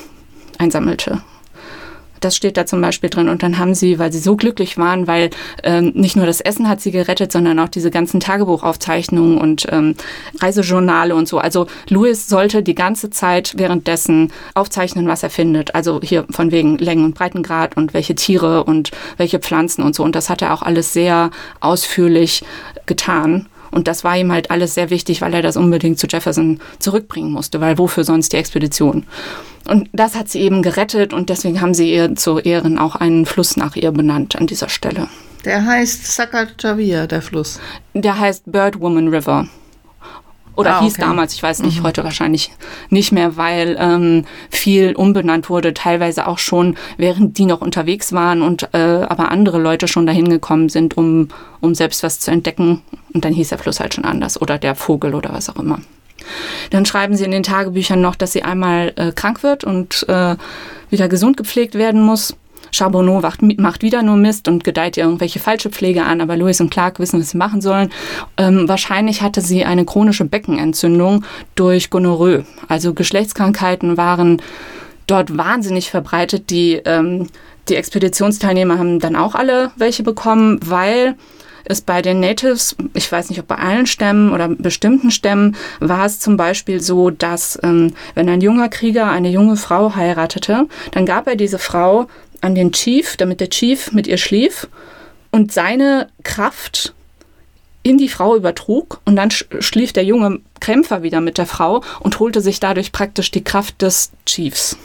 S1: einsammelte. Das steht da zum Beispiel drin. Und dann haben sie, weil sie so glücklich waren, weil ähm, nicht nur das Essen hat sie gerettet, sondern auch diese ganzen Tagebuchaufzeichnungen und ähm, Reisejournale und so. Also Louis sollte die ganze Zeit währenddessen aufzeichnen, was er findet. Also hier von wegen Längen- und Breitengrad und welche Tiere und welche Pflanzen und so. Und das hat er auch alles sehr ausführlich getan. Und das war ihm halt alles sehr wichtig, weil er das unbedingt zu Jefferson zurückbringen musste, weil wofür sonst die Expedition? Und das hat sie eben gerettet und deswegen haben sie ihr zu Ehren auch einen Fluss nach ihr benannt an dieser Stelle.
S3: Der heißt Sacagawea, der Fluss.
S1: Der heißt Birdwoman River. Oder ah, hieß damals, ich weiß nicht, mhm. heute wahrscheinlich nicht mehr, weil ähm, viel umbenannt wurde, teilweise auch schon, während die noch unterwegs waren und äh, aber andere Leute schon dahin gekommen sind, um, um selbst was zu entdecken. Und dann hieß der Fluss halt schon anders oder der Vogel oder was auch immer. Dann schreiben sie in den Tagebüchern noch, dass sie einmal äh, krank wird und äh, wieder gesund gepflegt werden muss. Charbonneau macht, macht wieder nur Mist und gedeiht ihr irgendwelche falsche Pflege an, aber Louis und Clark wissen, was sie machen sollen. Ähm, wahrscheinlich hatte sie eine chronische Beckenentzündung durch Gonorrhoe. Also Geschlechtskrankheiten waren dort wahnsinnig verbreitet. Die, ähm, die Expeditionsteilnehmer haben dann auch alle welche bekommen, weil es bei den Natives, ich weiß nicht, ob bei allen Stämmen oder bestimmten Stämmen, war es zum Beispiel so, dass ähm, wenn ein junger Krieger eine junge Frau heiratete, dann gab er diese Frau an den Chief, damit der Chief mit ihr schlief und seine Kraft in die Frau übertrug und dann schlief der junge Kämpfer wieder mit der Frau und holte sich dadurch praktisch die Kraft des Chiefs.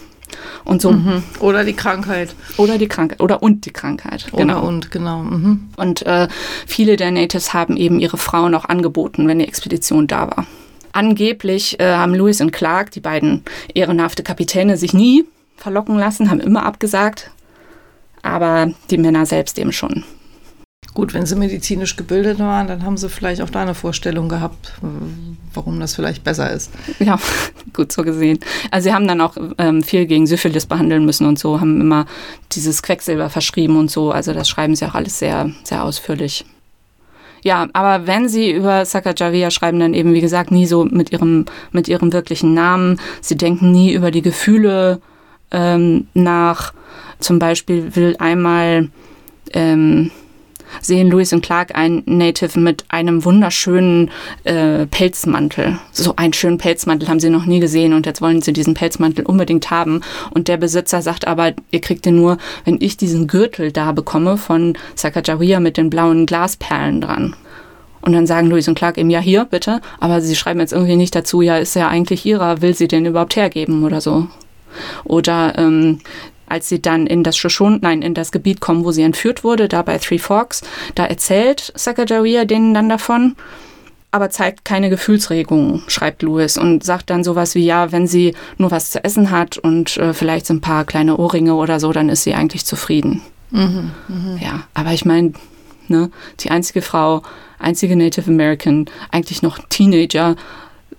S1: Und so. Mhm.
S3: Oder die Krankheit.
S1: Oder die Krankheit. Oder und die Krankheit.
S3: Genau. Oder und, genau. Mhm.
S1: Und äh, viele der Natives haben eben ihre Frauen auch angeboten, wenn die Expedition da war. Angeblich äh, haben Lewis und Clark, die beiden ehrenhafte Kapitäne, sich nie verlocken lassen, haben immer abgesagt aber die Männer selbst eben schon.
S3: Gut, wenn sie medizinisch gebildet waren, dann haben sie vielleicht auch da eine Vorstellung gehabt, warum das vielleicht besser ist.
S1: Ja, gut so gesehen. Also sie haben dann auch ähm, viel gegen Syphilis behandeln müssen und so, haben immer dieses Quecksilber verschrieben und so. Also das schreiben sie auch alles sehr, sehr ausführlich. Ja, aber wenn sie über Sacagawea schreiben, dann eben, wie gesagt, nie so mit ihrem, mit ihrem wirklichen Namen. Sie denken nie über die Gefühle ähm, nach zum Beispiel will einmal ähm, sehen Lewis und Clark einen Native mit einem wunderschönen äh, Pelzmantel. So einen schönen Pelzmantel haben sie noch nie gesehen und jetzt wollen sie diesen Pelzmantel unbedingt haben. Und der Besitzer sagt aber, ihr kriegt den nur, wenn ich diesen Gürtel da bekomme von Sacagawea mit den blauen Glasperlen dran. Und dann sagen Louis und Clark eben, ja, hier, bitte. Aber sie schreiben jetzt irgendwie nicht dazu, ja, ist ja eigentlich ihrer, will sie den überhaupt hergeben oder so. Oder ähm, als sie dann in das Shoshone, nein, in das Gebiet kommen, wo sie entführt wurde, da bei Three Forks, da erzählt Sacagawea denen dann davon, aber zeigt keine Gefühlsregungen, schreibt Lewis und sagt dann sowas wie, ja, wenn sie nur was zu essen hat und äh, vielleicht so ein paar kleine Ohrringe oder so, dann ist sie eigentlich zufrieden. Mhm, mh. Ja, aber ich meine, ne, die einzige Frau, einzige Native American, eigentlich noch Teenager,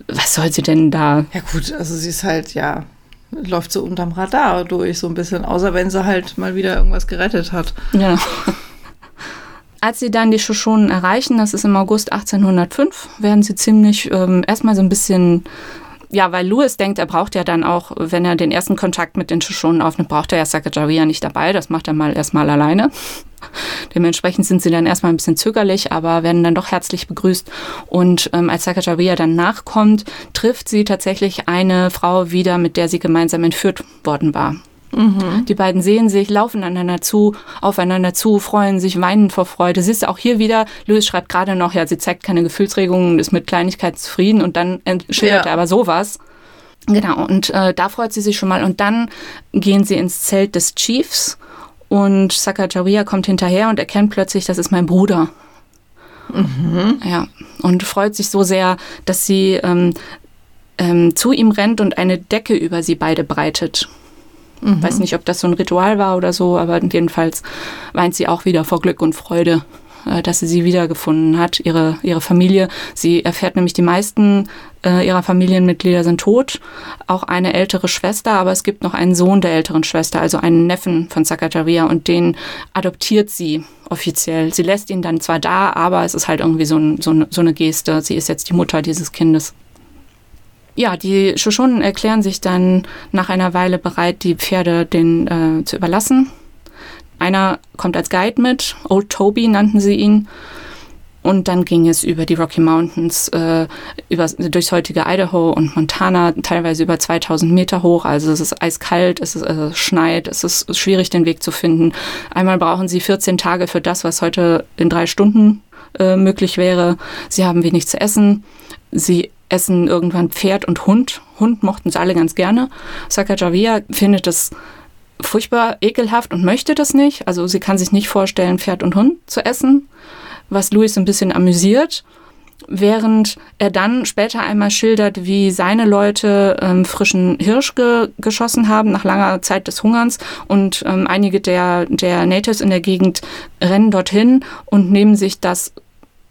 S1: was soll sie denn da?
S3: Ja gut, also sie ist halt, ja, läuft so unterm Radar durch, so ein bisschen, außer wenn sie halt mal wieder irgendwas gerettet hat.
S1: Ja. Als sie dann die Shoshonen erreichen, das ist im August 1805, werden sie ziemlich ähm, erstmal so ein bisschen ja, weil Louis denkt, er braucht ja dann auch, wenn er den ersten Kontakt mit den Shoshonen aufnimmt, braucht er ja Sacagawea nicht dabei. Das macht er mal erstmal alleine. Dementsprechend sind sie dann erstmal ein bisschen zögerlich, aber werden dann doch herzlich begrüßt. Und ähm, als Sacagawea dann nachkommt, trifft sie tatsächlich eine Frau wieder, mit der sie gemeinsam entführt worden war. Mhm. Die beiden sehen sich, laufen einander zu, aufeinander zu, freuen sich, weinen vor Freude. Siehst du auch hier wieder, Louis schreibt gerade noch, ja, sie zeigt keine Gefühlsregungen, ist mit Kleinigkeit zufrieden und dann schildert ja. er aber sowas. Genau, und äh, da freut sie sich schon mal. Und dann gehen sie ins Zelt des Chiefs und Sacagawea kommt hinterher und erkennt plötzlich, das ist mein Bruder. Mhm. Ja, und freut sich so sehr, dass sie ähm, ähm, zu ihm rennt und eine Decke über sie beide breitet. Mhm. Weiß nicht, ob das so ein Ritual war oder so, aber jedenfalls weint sie auch wieder vor Glück und Freude, äh, dass sie sie wiedergefunden hat, ihre, ihre Familie. Sie erfährt nämlich, die meisten äh, ihrer Familienmitglieder sind tot, auch eine ältere Schwester, aber es gibt noch einen Sohn der älteren Schwester, also einen Neffen von Sakajaria und den adoptiert sie offiziell. Sie lässt ihn dann zwar da, aber es ist halt irgendwie so, ein, so, so eine Geste. Sie ist jetzt die Mutter dieses Kindes ja, die Shoshonen erklären sich dann nach einer Weile bereit, die Pferde den äh, zu überlassen. Einer kommt als Guide mit, Old Toby nannten sie ihn. Und dann ging es über die Rocky Mountains, äh, über, durchs heutige Idaho und Montana, teilweise über 2000 Meter hoch. Also es ist eiskalt, es, ist, äh, schneit, es ist schwierig, den Weg zu finden. Einmal brauchen sie 14 Tage für das, was heute in drei Stunden äh, möglich wäre. Sie haben wenig zu essen. Sie essen irgendwann Pferd und Hund. Hund mochten sie alle ganz gerne. Sacagawea findet es furchtbar ekelhaft und möchte das nicht. Also sie kann sich nicht vorstellen, Pferd und Hund zu essen, was Louis ein bisschen amüsiert. Während er dann später einmal schildert, wie seine Leute ähm, frischen Hirsch ge geschossen haben nach langer Zeit des Hungerns und ähm, einige der, der Natives in der Gegend rennen dorthin und nehmen sich das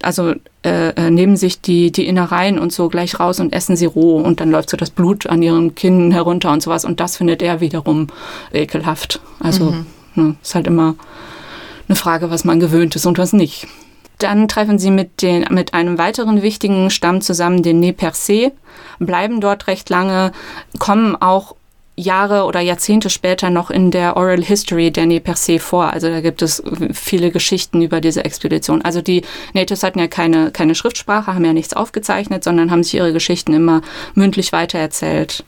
S1: also äh, äh, nehmen sich die, die Innereien und so gleich raus und essen sie roh und dann läuft so das Blut an ihren Kinnen herunter und sowas und das findet er wiederum ekelhaft. Also mhm. ne, ist halt immer eine Frage, was man gewöhnt ist und was nicht. Dann treffen sie mit, den, mit einem weiteren wichtigen Stamm zusammen, den Ne Percé, bleiben dort recht lange, kommen auch Jahre oder Jahrzehnte später noch in der Oral History der Ne per se vor. Also da gibt es viele Geschichten über diese Expedition. Also die Natives hatten ja keine, keine Schriftsprache, haben ja nichts aufgezeichnet, sondern haben sich ihre Geschichten immer mündlich weitererzählt.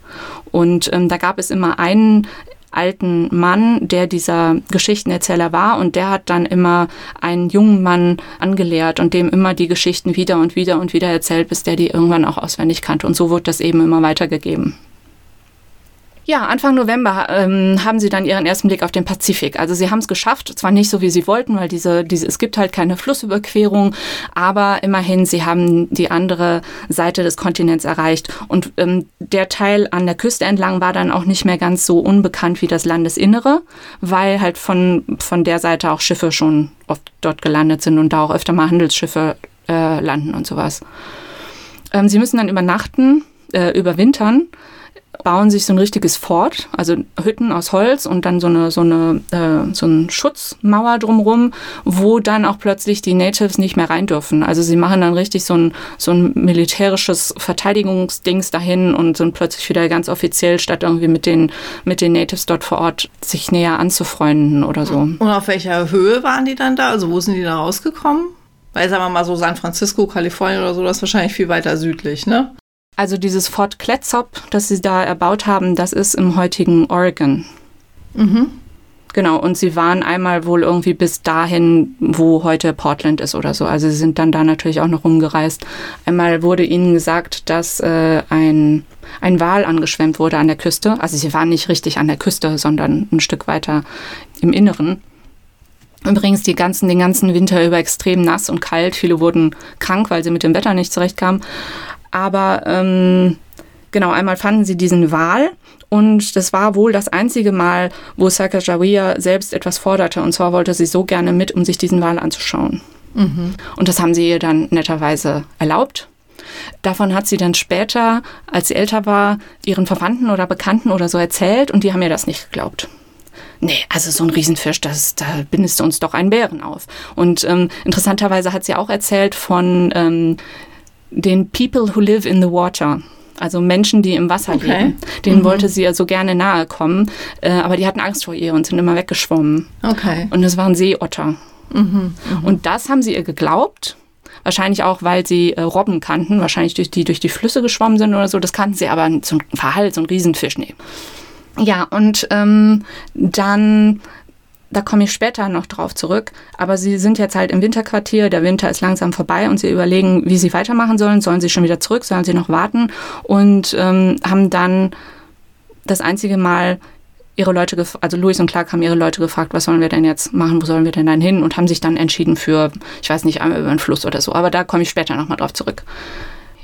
S1: Und ähm, da gab es immer einen alten Mann, der dieser Geschichtenerzähler war und der hat dann immer einen jungen Mann angelehrt und dem immer die Geschichten wieder und wieder und wieder erzählt, bis der die irgendwann auch auswendig kannte. Und so wurde das eben immer weitergegeben. Ja, Anfang November ähm, haben sie dann ihren ersten Blick auf den Pazifik. Also sie haben es geschafft, zwar nicht so wie sie wollten, weil diese, diese, es gibt halt keine Flussüberquerung, aber immerhin, sie haben die andere Seite des Kontinents erreicht. Und ähm, der Teil an der Küste entlang war dann auch nicht mehr ganz so unbekannt wie das Landesinnere, weil halt von, von der Seite auch Schiffe schon oft dort gelandet sind und da auch öfter mal Handelsschiffe äh, landen und sowas. Ähm, sie müssen dann übernachten, äh, überwintern bauen sich so ein richtiges Fort, also Hütten aus Holz und dann so eine, so eine, äh, so eine Schutzmauer drumrum, wo dann auch plötzlich die Natives nicht mehr rein dürfen. Also sie machen dann richtig so ein, so ein militärisches Verteidigungsdings dahin und sind plötzlich wieder ganz offiziell, statt irgendwie mit den, mit den Natives dort vor Ort sich näher anzufreunden oder so.
S3: Und auf welcher Höhe waren die dann da? Also wo sind die da rausgekommen? Weil sagen wir mal so San Francisco, Kalifornien oder so, das ist wahrscheinlich viel weiter südlich, ne?
S1: Also dieses Fort Clatsop, das sie da erbaut haben, das ist im heutigen Oregon. Mhm. Genau, und sie waren einmal wohl irgendwie bis dahin, wo heute Portland ist oder so. Also sie sind dann da natürlich auch noch rumgereist. Einmal wurde ihnen gesagt, dass äh, ein, ein Wal angeschwemmt wurde an der Küste. Also sie waren nicht richtig an der Küste, sondern ein Stück weiter im Inneren. Übrigens die ganzen, den ganzen Winter über extrem nass und kalt. Viele wurden krank, weil sie mit dem Wetter nicht zurechtkamen. Aber ähm, genau, einmal fanden sie diesen Wal und das war wohl das einzige Mal, wo Sacagawea selbst etwas forderte. Und zwar wollte sie so gerne mit, um sich diesen Wal anzuschauen. Mhm. Und das haben sie ihr dann netterweise erlaubt. Davon hat sie dann später, als sie älter war, ihren Verwandten oder Bekannten oder so erzählt und die haben ihr das nicht geglaubt. Nee, also so ein Riesenfisch, das, da bindest du uns doch einen Bären auf. Und ähm, interessanterweise hat sie auch erzählt von ähm, den People Who Live in the Water. also Menschen, die im Wasser
S2: Okay.
S1: leben. Denen wollte sie ja so gerne nahe kommen, äh, aber die hatten Angst vor ihr und sind immer weggeschwommen.
S2: Okay.
S1: Und es waren Seeotter. Und das haben sie ihr geglaubt. Wahrscheinlich auch, weil sie äh, Robben kannten, wahrscheinlich durch die durch die Flüsse geschwommen sind oder so. Das kannten sie aber so ein Verhalt, so ein Riesenfisch nehmen. Ja, und ähm, dann, da komme ich später noch drauf zurück, aber sie sind jetzt halt im Winterquartier, der Winter ist langsam vorbei und sie überlegen, wie sie weitermachen sollen. Sollen sie schon wieder zurück, sollen sie noch warten? Und ähm, haben dann das einzige Mal ihre Leute, also Louis und Clark haben ihre Leute gefragt, was sollen wir denn jetzt machen, wo sollen wir denn dann hin und haben sich dann entschieden für, ich weiß nicht, einmal über einen Fluss oder so, aber da komme ich später nochmal drauf zurück.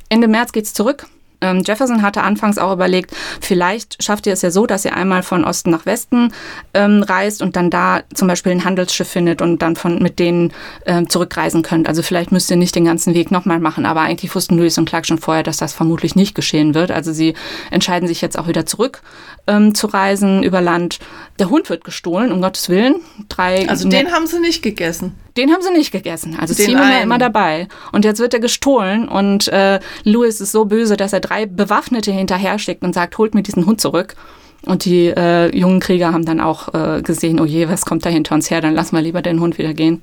S1: Ende März geht's zurück. Ähm, Jefferson hatte anfangs auch überlegt, vielleicht schafft ihr es ja so, dass ihr einmal von Osten nach Westen ähm, reist und dann da zum Beispiel ein Handelsschiff findet und dann von mit denen ähm, zurückreisen könnt. Also vielleicht müsst ihr nicht den ganzen Weg nochmal machen, aber eigentlich wussten Lewis und Clark schon vorher, dass das vermutlich nicht geschehen wird. Also sie entscheiden sich jetzt auch wieder zurück ähm, zu reisen über Land. Der Hund wird gestohlen, um Gottes Willen. Drei
S2: Also den haben sie nicht gegessen.
S1: Den haben sie nicht gegessen. Also
S2: Den
S1: Simon war immer dabei. Und jetzt wird er gestohlen und äh, Louis ist so böse, dass er drei Bewaffnete hinterher schickt und sagt, holt mir diesen Hund zurück. Und die äh, jungen Krieger haben dann auch äh, gesehen, oh je, was kommt da hinter uns her, dann lassen wir lieber den Hund wieder gehen.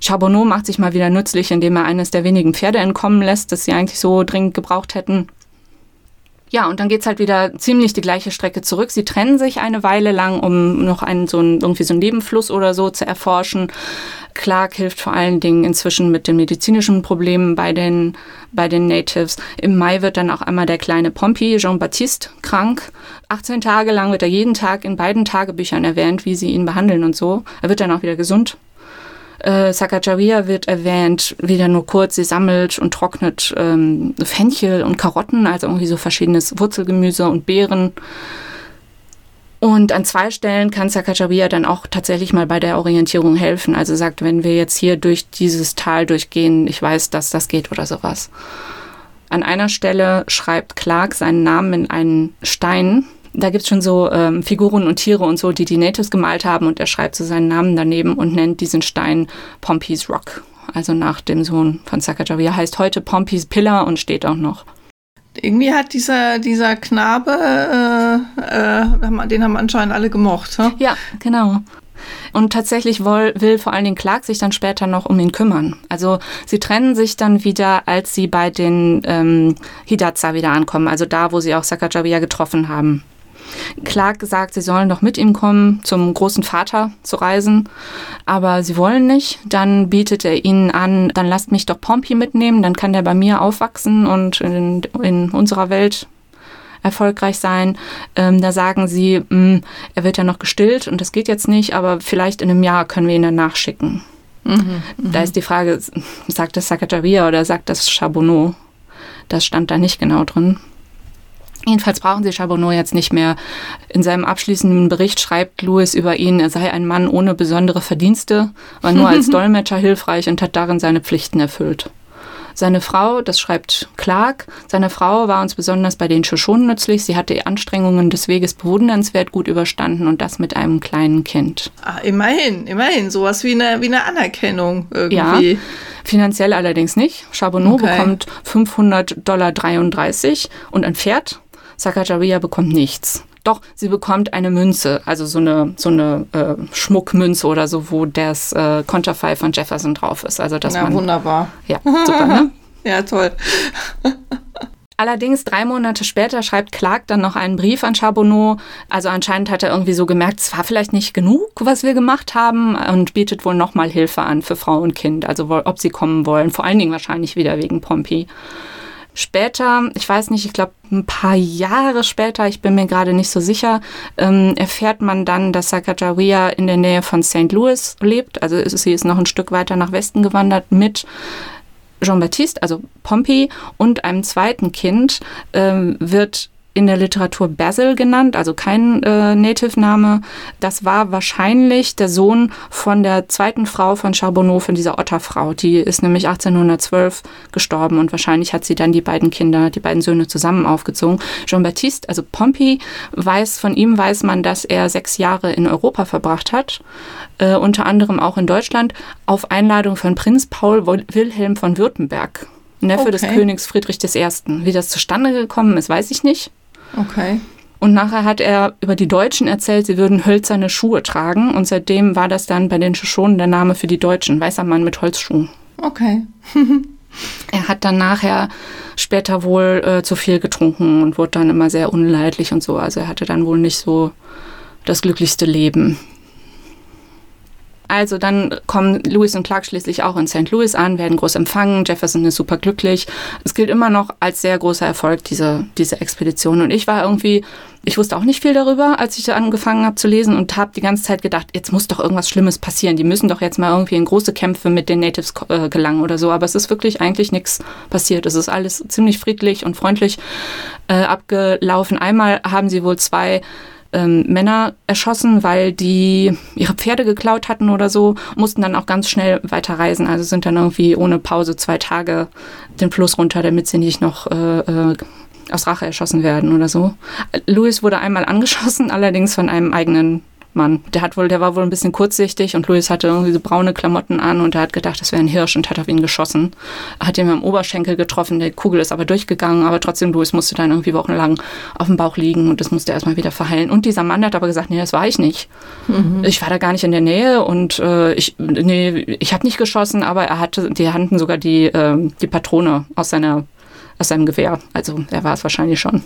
S1: Charbonneau macht sich mal wieder nützlich, indem er eines der wenigen Pferde entkommen lässt, das sie eigentlich so dringend gebraucht hätten. Ja, und dann geht's halt wieder ziemlich die gleiche Strecke zurück. Sie trennen sich eine Weile lang, um noch einen so einen, irgendwie so einen Nebenfluss oder so zu erforschen. Clark hilft vor allen Dingen inzwischen mit den medizinischen Problemen bei den, bei den Natives. Im Mai wird dann auch einmal der kleine Pompey, Jean-Baptiste, krank. 18 Tage lang wird er jeden Tag in beiden Tagebüchern erwähnt, wie sie ihn behandeln und so. Er wird dann auch wieder gesund. Äh, Sakajaria wird erwähnt, wieder nur kurz, sie sammelt und trocknet ähm, Fenchel und Karotten, also irgendwie so verschiedenes Wurzelgemüse und Beeren. Und an zwei Stellen kann Sakajaria dann auch tatsächlich mal bei der Orientierung helfen. Also sagt, wenn wir jetzt hier durch dieses Tal durchgehen, ich weiß, dass das geht oder sowas. An einer Stelle schreibt Clark seinen Namen in einen Stein. Da gibt's schon so ähm, Figuren und Tiere und so, die die Natives gemalt haben. Und er schreibt so seinen Namen daneben und nennt diesen Stein Pompey's Rock. Also nach dem Sohn von Sakajaria. Heißt heute Pompey's Pillar und steht auch noch.
S2: Irgendwie hat dieser, dieser Knabe, äh, äh, den haben anscheinend alle gemocht. hä?
S1: Ja, genau. Und tatsächlich woll, will vor allen Dingen Clark sich dann später noch um ihn kümmern. Also sie trennen sich dann wieder, als sie bei den ähm, Hidatsa wieder ankommen, also da, wo sie auch Sakajaria getroffen haben. Clark sagt, sie sollen doch mit ihm kommen, zum großen Vater zu reisen, aber sie wollen nicht. Dann bietet er ihnen an, dann lasst mich doch Pompey mitnehmen, dann kann der bei mir aufwachsen und in, in unserer Welt erfolgreich sein. Ähm, da sagen sie, mh, er wird ja noch gestillt und das geht jetzt nicht, aber vielleicht in einem Jahr können wir ihn dann nachschicken. Da ist die Frage, sagt das Sakajaria oder sagt das Charbonneau? Das stand da nicht genau drin. Jedenfalls brauchen sie Charbonneau jetzt nicht mehr. In seinem abschließenden Bericht schreibt Louis über ihn, er sei ein Mann ohne besondere Verdienste, war nur als Dolmetscher hilfreich und hat darin seine Pflichten erfüllt. Seine Frau, das schreibt Clark, seine Frau war uns besonders bei den Shoshonen nützlich. Sie hatte die Anstrengungen des Weges bewundernswert gut überstanden und das mit einem kleinen Kind.
S2: Ah, immerhin, immerhin. Sowas wie eine, wie eine Anerkennung irgendwie.
S1: Ja, finanziell allerdings nicht. Charbonneau
S2: Okay.
S1: bekommt 500 Dollar 33 und ein Pferd. Sakajaria bekommt nichts. Doch, sie bekommt eine Münze, also so eine, so eine äh, Schmuckmünze oder so, wo das äh, Konterfei von Jefferson drauf ist. Also, dass
S2: Na,
S1: man.
S2: wunderbar.
S1: Ja, super, ne?
S2: Ja, toll.
S1: Allerdings drei Monate später schreibt Clark dann noch einen Brief an Charbonneau. Also anscheinend hat er irgendwie so gemerkt, es war vielleicht nicht genug, was wir gemacht haben und bietet wohl nochmal Hilfe an für Frau und Kind. Also ob sie kommen wollen. Vor allen Dingen wahrscheinlich wieder wegen Pompey. Später, ich weiß nicht, ich glaube ein paar Jahre später, ich bin mir gerade nicht so sicher, ähm, erfährt man dann, dass Sacagawea in der Nähe von St. Louis lebt. Also ist- sie ist noch ein Stück weiter nach Westen gewandert mit Jean-Baptiste, also Pompey, und einem zweiten Kind ähm, wird in der Literatur Basil genannt, also kein äh, Native-Name. Das war wahrscheinlich der Sohn von der zweiten Frau von Charbonneau, von dieser Otterfrau. Die ist nämlich 1812 gestorben und wahrscheinlich hat sie dann die beiden Kinder, die beiden Söhne zusammen aufgezogen. Jean-Baptiste, also Pompey, weiß, von ihm weiß man, dass er sechs Jahre in Europa verbracht hat, äh, unter anderem auch in Deutschland, auf Einladung von Prinz Paul Wil- Wilhelm von Württemberg. Neffe
S2: Okay.
S1: des Königs Friedrich I. Wie das zustande gekommen ist, weiß ich nicht.
S2: Okay.
S1: Und nachher hat er über die Deutschen erzählt, sie würden hölzerne Schuhe tragen. Und seitdem war das dann bei den Shoshonen der Name für die Deutschen. Weißer Mann mit Holzschuhen.
S2: Okay.
S1: Er hat dann nachher später wohl äh, zu viel getrunken und wurde dann immer sehr unleidlich und so. Also er hatte dann wohl nicht so das glücklichste Leben. Also dann kommen Lewis und Clark schließlich auch in St. Louis an, werden groß empfangen. Jefferson ist super glücklich. Es gilt immer noch als sehr großer Erfolg, diese, diese Expedition. Und ich war irgendwie, ich wusste auch nicht viel darüber, als ich da angefangen habe zu lesen und habe die ganze Zeit gedacht, jetzt muss doch irgendwas Schlimmes passieren. Die müssen doch jetzt mal irgendwie in große Kämpfe mit den Natives äh, gelangen oder so. Aber es ist wirklich eigentlich nichts passiert. Es ist alles ziemlich friedlich und freundlich äh, abgelaufen. Einmal haben sie wohl zwei ähm, Männer erschossen, weil die ihre Pferde geklaut hatten oder so, mussten dann auch ganz schnell weiterreisen. Also sind dann irgendwie ohne Pause zwei Tage den Fluss runter, damit sie nicht noch äh, äh, aus Rache erschossen werden oder so. Louis wurde einmal angeschossen, allerdings von einem eigenen Mann. Der hat wohl, der war wohl ein bisschen kurzsichtig und Louis hatte irgendwie so braune Klamotten an und er hat gedacht, das wäre ein Hirsch und hat auf ihn geschossen. Er hat ihn am Oberschenkel getroffen, die Kugel ist aber durchgegangen, aber trotzdem Louis musste dann irgendwie wochenlang auf dem Bauch liegen und das musste erstmal wieder verheilen. Und dieser Mann hat aber gesagt, nee, das war ich nicht. Ich war da gar nicht in der Nähe und äh, ich, nee, ich habe nicht geschossen, aber er hatte, die hatten sogar die, äh, die Patrone aus seiner aus seinem Gewehr. Also er war es wahrscheinlich schon.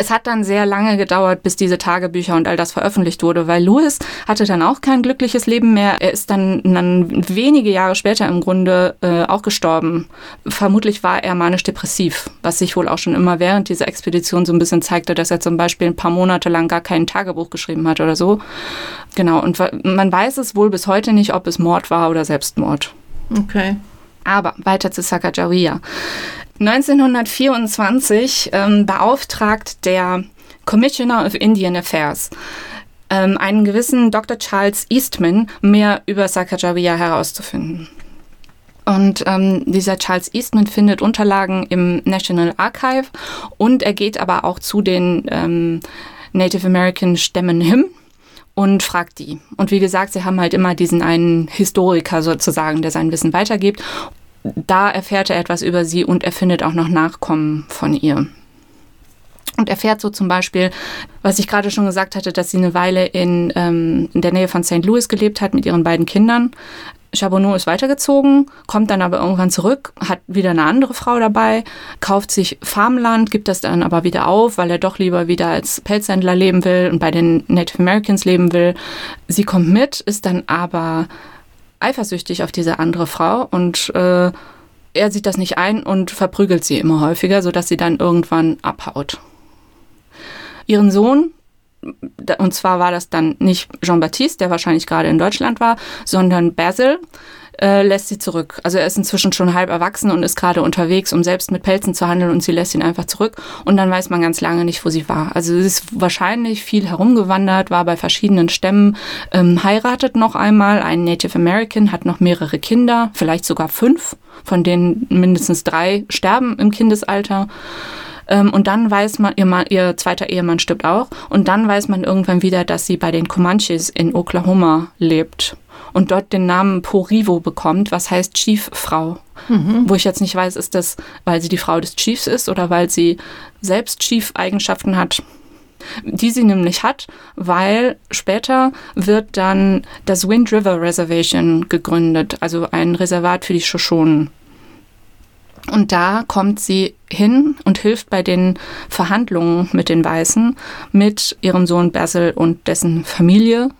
S1: Es hat dann sehr lange gedauert, bis diese Tagebücher und all das veröffentlicht wurde, weil Louis hatte dann auch kein glückliches Leben mehr. Er ist dann, dann wenige Jahre später im Grunde äh, auch gestorben. Vermutlich war er manisch-depressiv, was sich wohl auch schon immer während dieser Expedition so ein bisschen zeigte, dass er zum Beispiel ein paar Monate lang gar kein Tagebuch geschrieben hat oder so. Genau, und man weiß es wohl bis heute nicht, ob es Mord war oder Selbstmord.
S2: Okay.
S1: Aber weiter zu Sacagawea. 1924 ähm, beauftragt der Commissioner of Indian Affairs ähm, einen gewissen Dr. Charles Eastman, mehr über Sacagawea herauszufinden. Und ähm, dieser Charles Eastman findet Unterlagen im National Archive und er geht aber auch zu den ähm, Native American Stämmen hin und fragt die. Und wie gesagt, sie haben halt immer diesen einen Historiker sozusagen, der sein Wissen weitergibt. Da erfährt er etwas über sie und er findet auch noch Nachkommen von ihr. Und erfährt so zum Beispiel, was ich gerade schon gesagt hatte, dass sie eine Weile in, ähm, in der Nähe von St. Louis gelebt hat mit ihren beiden Kindern. Charbonneau ist weitergezogen, kommt dann aber irgendwann zurück, hat wieder eine andere Frau dabei, kauft sich Farmland, gibt das dann aber wieder auf, weil er doch lieber wieder als Pelzhändler leben will und bei den Native Americans leben will. Sie kommt mit, ist dann aber eifersüchtig auf diese andere Frau und äh, er sieht das nicht ein und verprügelt sie immer häufiger, sodass sie dann irgendwann abhaut. Ihren Sohn, und zwar war das dann nicht Jean-Baptiste, der wahrscheinlich gerade in Deutschland war, sondern Basil, äh, lässt sie zurück. Also er ist inzwischen schon halb erwachsen und ist gerade unterwegs, um selbst mit Pelzen zu handeln und sie lässt ihn einfach zurück. Und dann weiß man ganz lange nicht, wo sie war. Also sie ist wahrscheinlich viel herumgewandert, war bei verschiedenen Stämmen, ähm, heiratet noch einmal, ein Native American, hat noch mehrere Kinder, vielleicht sogar fünf, von denen mindestens drei sterben im Kindesalter. Ähm, und dann weiß man, ihr, Mann, ihr zweiter Ehemann stirbt auch. Und dann weiß man irgendwann wieder, dass sie bei den Comanches in Oklahoma lebt und dort den Namen Porivo bekommt, was heißt Chief-Frau. Mhm. Wo ich jetzt nicht weiß, ist das, weil sie die Frau des Chiefs ist oder weil sie selbst Chief-Eigenschaften hat. Die sie nämlich hat, weil später wird dann das Wind River Reservation gegründet, also ein Reservat für die Shoshonen. Und da kommt sie hin und hilft bei den Verhandlungen mit den Weißen, mit ihrem Sohn Basil und dessen Familie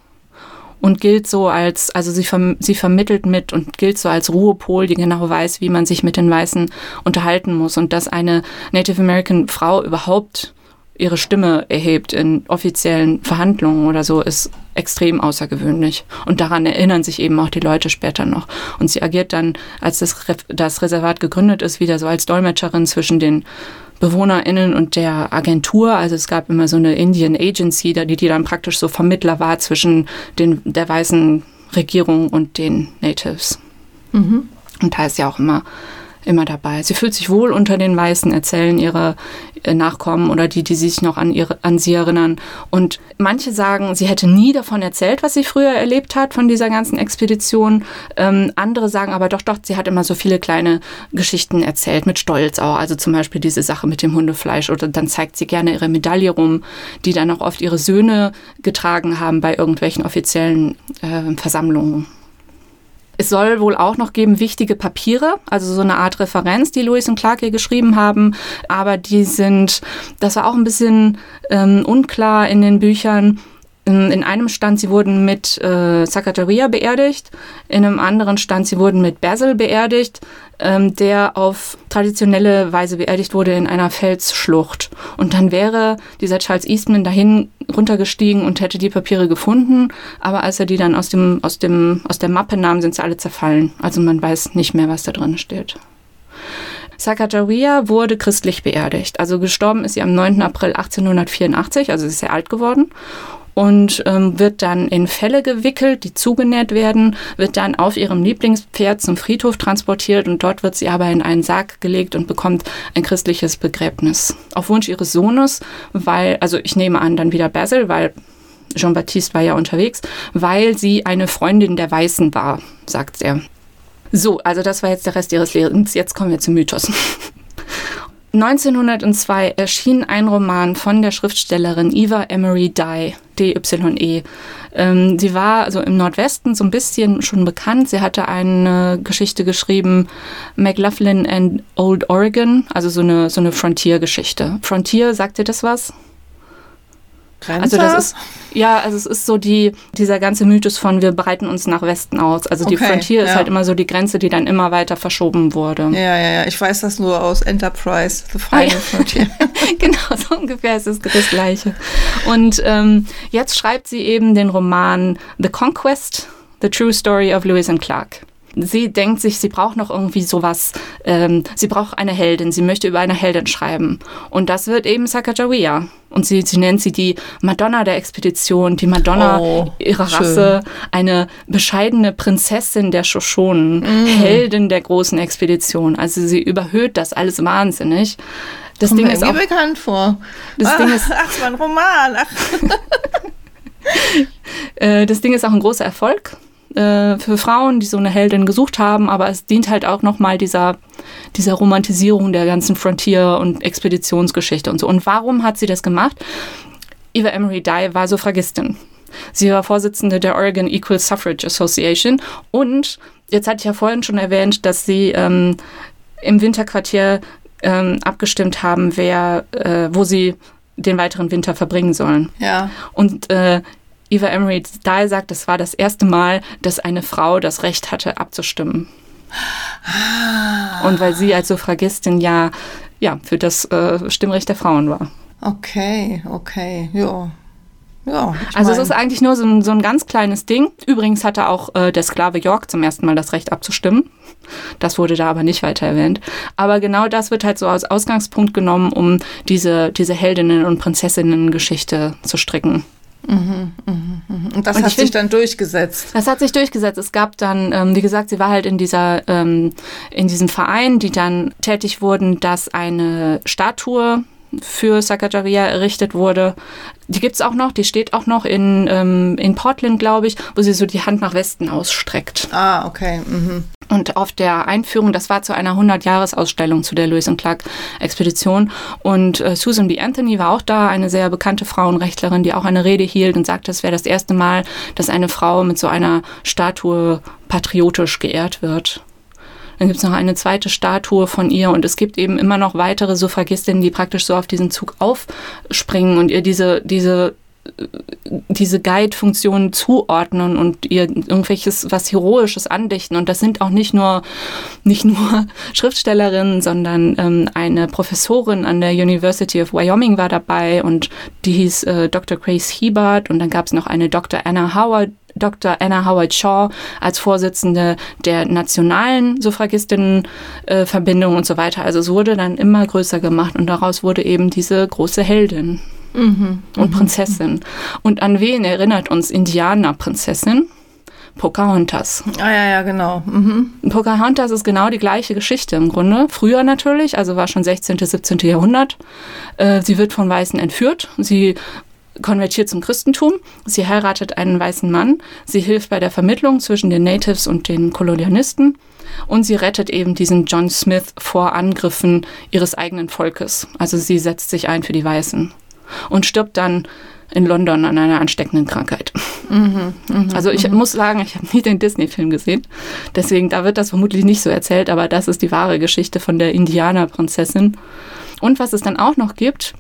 S1: und gilt so als, also sie, verm sie vermittelt mit und gilt so als Ruhepol, die genau weiß, wie man sich mit den Weißen unterhalten muss und dass eine Native American Frau überhaupt ihre Stimme erhebt in offiziellen Verhandlungen oder so, ist extrem außergewöhnlich. Und daran erinnern sich eben auch die Leute später noch. Und sie agiert dann, als das, Re das Reservat gegründet ist, wieder so als Dolmetscherin zwischen den BewohnerInnen und der Agentur. Also es gab immer so eine Indian Agency, die, die dann praktisch so Vermittler war zwischen den, der weißen Regierung und den Natives. Mhm. Und da ist ja auch immer immer dabei. Sie fühlt sich wohl unter den Weißen, erzählen ihre äh, Nachkommen oder die, die sich noch an, ihre, an sie erinnern. Und manche sagen, sie hätte nie davon erzählt, was sie früher erlebt hat, von dieser ganzen Expedition. Ähm, andere sagen aber doch, doch, sie hat immer so viele kleine Geschichten erzählt, mit Stolz auch. Also zum Beispiel diese Sache mit dem Hundefleisch. Oder dann zeigt sie gerne ihre Medaille rum, die dann auch oft ihre Söhne getragen haben bei irgendwelchen offiziellen äh, Versammlungen. Es soll wohl auch noch geben wichtige Papiere, also so eine Art Referenz, die Lewis und Clark hier geschrieben haben, aber die sind, das war auch ein bisschen ähm, unklar in den Büchern. In einem stand, sie wurden mit äh, Sakajaria beerdigt, in einem anderen stand, sie wurden mit Basil beerdigt, ähm, der auf traditionelle Weise beerdigt wurde in einer Felsschlucht. Und dann wäre dieser Charles Eastman dahin runtergestiegen und hätte die Papiere gefunden, aber als er die dann aus, dem, aus, dem, aus der Mappe nahm, sind sie alle zerfallen. Also man weiß nicht mehr, was da drin steht. Sakajaria wurde christlich beerdigt. Also gestorben ist sie am 9. April 1884, also sie ist sehr alt geworden und ähm, wird dann in Felle gewickelt, die zugenäht werden, wird dann auf ihrem Lieblingspferd zum Friedhof transportiert und dort wird sie aber in einen Sarg gelegt und bekommt ein christliches Begräbnis. Auf Wunsch ihres Sohnes, weil, also ich nehme an, dann wieder Basil, weil Jean-Baptiste war ja unterwegs, weil sie eine Freundin der Weißen war, sagt er. So, also das war jetzt der Rest ihres Lebens. Jetzt kommen wir zum Mythos. 1902 erschien ein Roman von der Schriftstellerin Eva Emery Dye, D-Y-E. Ähm, sie war also im Nordwesten so ein bisschen schon bekannt. Sie hatte eine Geschichte geschrieben, McLaughlin and Old Oregon, also so eine, so eine Frontier-Geschichte. Frontier, sagt dir das was? Grenze? Also das ist ja, also es ist so die dieser ganze Mythos von wir breiten uns nach Westen aus. Also die okay, Frontier ja. ist halt immer so die Grenze, die dann immer weiter verschoben wurde.
S2: Ja, ja, ja. Ich weiß das nur aus Enterprise, The Final ah, ja. Frontier.
S1: genau, so ungefähr ist es das Gleiche. Und ähm, jetzt schreibt sie eben den Roman The Conquest, The True Story of Lewis and Clark sie denkt sich, sie braucht noch irgendwie sowas, ähm, sie braucht eine Heldin, sie möchte über eine Heldin schreiben. Und das wird eben Sacagawea. Und sie, sie nennt sie die Madonna der Expedition, die Madonna oh, ihrer Rasse, eine bescheidene Prinzessin der Shoshonen, mm. Heldin der großen Expedition. Also sie überhöht das alles wahnsinnig.
S2: Das Kommt Ding ist auch bekannt vor. Das ach, Ding ist, ach, ein Roman. Ach.
S1: Äh, das Ding ist auch ein großer Erfolg äh, für Frauen, die so eine Heldin gesucht haben, aber es dient halt auch nochmal dieser, dieser Romantisierung der ganzen Frontier- und Expeditionsgeschichte und so. Und warum hat sie das gemacht? Eva Emery Dye war Suffragistin. Sie war Vorsitzende der Oregon Equal Suffrage Association und jetzt hatte ich ja vorhin schon erwähnt, dass sie ähm, im Winterquartier ähm, abgestimmt haben, wer, äh, wo sie den weiteren Winter verbringen sollen.
S2: Ja.
S1: Und äh, Eva Emery Dahl sagt, es war das erste Mal, dass eine Frau das Recht hatte, abzustimmen. Und weil sie als Suffragistin ja, ja für das äh, Stimmrecht der Frauen war.
S2: Okay, okay, ja. Ja,
S1: also mein. es ist eigentlich nur so ein, so ein ganz kleines Ding. Übrigens hatte auch äh, der Sklave York zum ersten Mal das Recht abzustimmen. Das wurde da aber nicht weiter erwähnt. Aber genau das wird halt so als Ausgangspunkt genommen, um diese, diese Heldinnen- und Prinzessinnen-Geschichte zu stricken.
S2: Mhm. Und das und hat sich find, dann durchgesetzt.
S1: Das hat sich durchgesetzt. Es gab dann, ähm, wie gesagt, sie war halt in dieser, ähm, in diesem Verein, die dann tätig wurden, dass eine Statue für Sakajaria errichtet wurde. Die gibt es auch noch, die steht auch noch in, ähm, in Portland, glaube ich, wo sie so die Hand nach Westen ausstreckt.
S2: Ah, okay. Mhm.
S1: Und auf der Einführung, das war zu einer 100-Jahres-Ausstellung zu der Lewis und Clark-Expedition. Und äh, Susan B. Anthony war auch da, eine sehr bekannte Frauenrechtlerin, die auch eine Rede hielt und sagte, es wäre das erste Mal, dass eine Frau mit so einer Statue patriotisch geehrt wird. Dann gibt es noch eine zweite Statue von ihr und es gibt eben immer noch weitere Suffragistinnen, die praktisch so auf diesen Zug aufspringen und ihr diese, diese diese Guide-Funktion zuordnen und ihr irgendwelches was Heroisches andichten. Und das sind auch nicht nur, nicht nur Schriftstellerinnen, sondern ähm, eine Professorin an der University of Wyoming war dabei und die hieß äh, Dr. Grace Hebert und dann gab es noch eine Dr. Anna Howard, Dr. Anna Howard Shaw als Vorsitzende der nationalen Suffragistinnenverbindung und so weiter. Also es wurde dann immer größer gemacht und daraus wurde eben diese große Heldin. Mhm, und mhm. Prinzessin. Und an wen erinnert uns Indianerprinzessin? Pocahontas.
S2: Ah ja, ja, genau. Mhm.
S1: Pocahontas ist genau die gleiche Geschichte im Grunde. Früher natürlich, also war schon 16., 17. Jahrhundert. Äh, sie wird von Weißen entführt. Sie konvertiert zum Christentum. Sie heiratet einen weißen Mann. Sie hilft bei der Vermittlung zwischen den Natives und den Kolonialisten. Und sie rettet eben diesen John Smith vor Angriffen ihres eigenen Volkes. Also sie setzt sich ein für die Weißen und stirbt dann in London an einer ansteckenden Krankheit. Mhm, mh, also ich mh. muss sagen, ich habe nie den Disney-Film gesehen. Deswegen, da wird das vermutlich nicht so erzählt, aber das ist die wahre Geschichte von der Indianerprinzessin. Und was es dann auch noch gibt,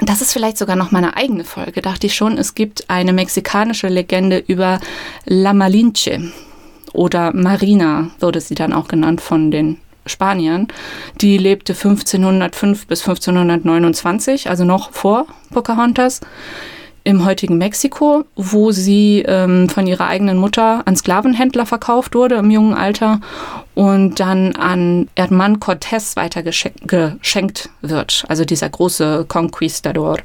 S1: das ist vielleicht sogar noch meine eigene Folge, dachte ich schon, es gibt eine mexikanische Legende über La Malinche oder Marina, wurde sie dann auch genannt von den Spaniern. Die lebte 1505 bis 1529, also noch vor Pocahontas im heutigen Mexiko, wo sie ähm, von ihrer eigenen Mutter an Sklavenhändler verkauft wurde im jungen Alter und dann an Hernán Cortés weitergeschenkt wird, also dieser große Conquistador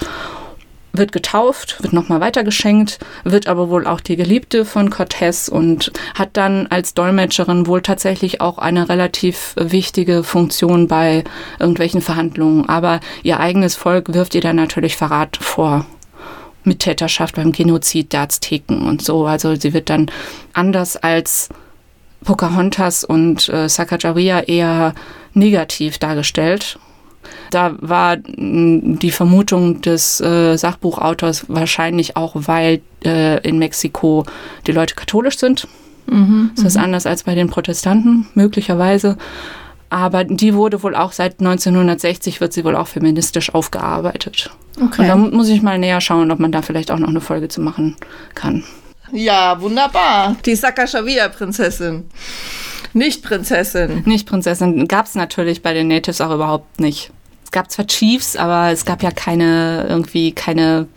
S1: wird getauft, wird nochmal weitergeschenkt, wird aber wohl auch die Geliebte von Cortés und hat dann als Dolmetscherin wohl tatsächlich auch eine relativ wichtige Funktion bei irgendwelchen Verhandlungen. Aber ihr eigenes Volk wirft ihr dann natürlich Verrat vor. Mittäterschaft beim Genozid der Azteken und so. Also sie wird dann anders als Pocahontas und äh, Sacagawea eher negativ dargestellt. Da war die Vermutung des äh, Sachbuchautors wahrscheinlich auch, weil äh, in Mexiko die Leute katholisch sind. Mhm, das ist mhm. anders als bei den Protestanten, möglicherweise. Aber die wurde wohl auch seit 1960 wird sie wohl auch feministisch aufgearbeitet. Okay. Und da muss ich mal näher schauen, ob man da vielleicht auch noch eine Folge zu machen kann.
S2: Ja, wunderbar. Die Sakashavia-Prinzessin. Nicht Prinzessin.
S1: Nicht Prinzessin. Gab es natürlich bei den Natives auch überhaupt nicht. Es gab zwar Chiefs, aber es gab ja keine, irgendwie keine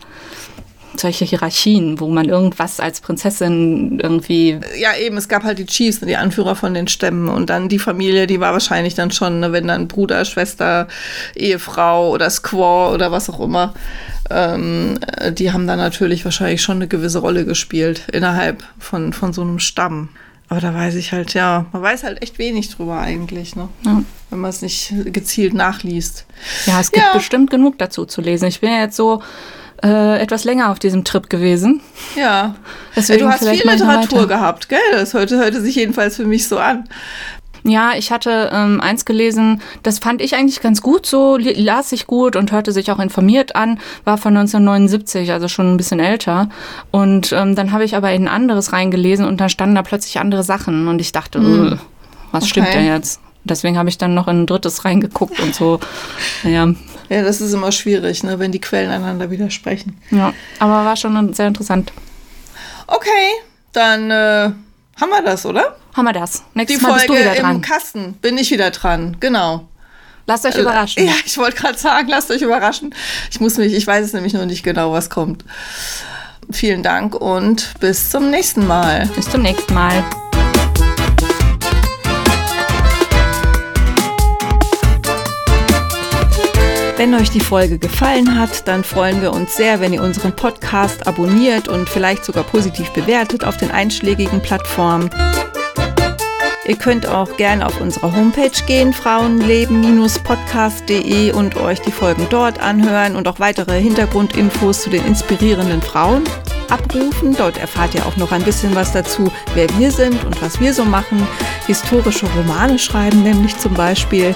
S1: solche Hierarchien, wo man irgendwas als Prinzessin irgendwie.
S2: Ja, eben, es gab halt die Chiefs, die Anführer von den Stämmen und dann die Familie, die war wahrscheinlich dann schon, ne, wenn dann Bruder, Schwester, Ehefrau oder Squaw oder was auch immer, ähm, die haben dann natürlich wahrscheinlich schon eine gewisse Rolle gespielt innerhalb von, von so einem Stamm. Aber da weiß ich halt, ja, man weiß halt echt wenig drüber eigentlich, ne? Ja. Wenn man es nicht gezielt nachliest.
S1: Ja, es gibt ja. bestimmt genug dazu zu lesen. Ich bin ja jetzt so äh, etwas länger auf diesem Trip gewesen.
S2: Ja. Deswegen du hast viel Literatur gehabt, gell? Das hörte, hörte sich jedenfalls für mich so an.
S1: Ja, ich hatte ähm, eins gelesen, das fand ich eigentlich ganz gut so, las sich gut und hörte sich auch informiert an, war von 1979, also schon ein bisschen älter. Und ähm, dann habe ich aber in ein anderes reingelesen und dann standen da plötzlich andere Sachen und ich dachte, mhm. was okay. stimmt denn jetzt? Deswegen habe ich dann noch in ein drittes reingeguckt und so. Naja.
S2: Ja, das ist immer schwierig, ne, wenn die Quellen einander widersprechen.
S1: Ja, aber war schon sehr interessant.
S2: Okay, dann äh, haben wir das, oder?
S1: Haben wir das.
S2: Nächstes die Mal Folge bist du wieder dran. im Kasten bin ich wieder dran, genau.
S1: Lasst euch überraschen.
S2: Ja, ich wollte gerade sagen, lasst euch überraschen. Ich muss mich, ich weiß es nämlich noch nicht genau, was kommt. Vielen Dank und bis zum nächsten Mal.
S1: Bis zum nächsten Mal.
S2: Wenn euch die Folge gefallen hat, dann freuen wir uns sehr, wenn ihr unseren Podcast abonniert und vielleicht sogar positiv bewertet auf den einschlägigen Plattformen. Ihr könnt auch gerne auf unsere Homepage gehen, frauenleben-podcast.de und euch die Folgen dort anhören und auch weitere Hintergrundinfos zu den inspirierenden Frauen abrufen. Dort erfahrt ihr auch noch ein bisschen was dazu, wer wir sind und was wir so machen. Historische Romane schreiben nämlich zum Beispiel.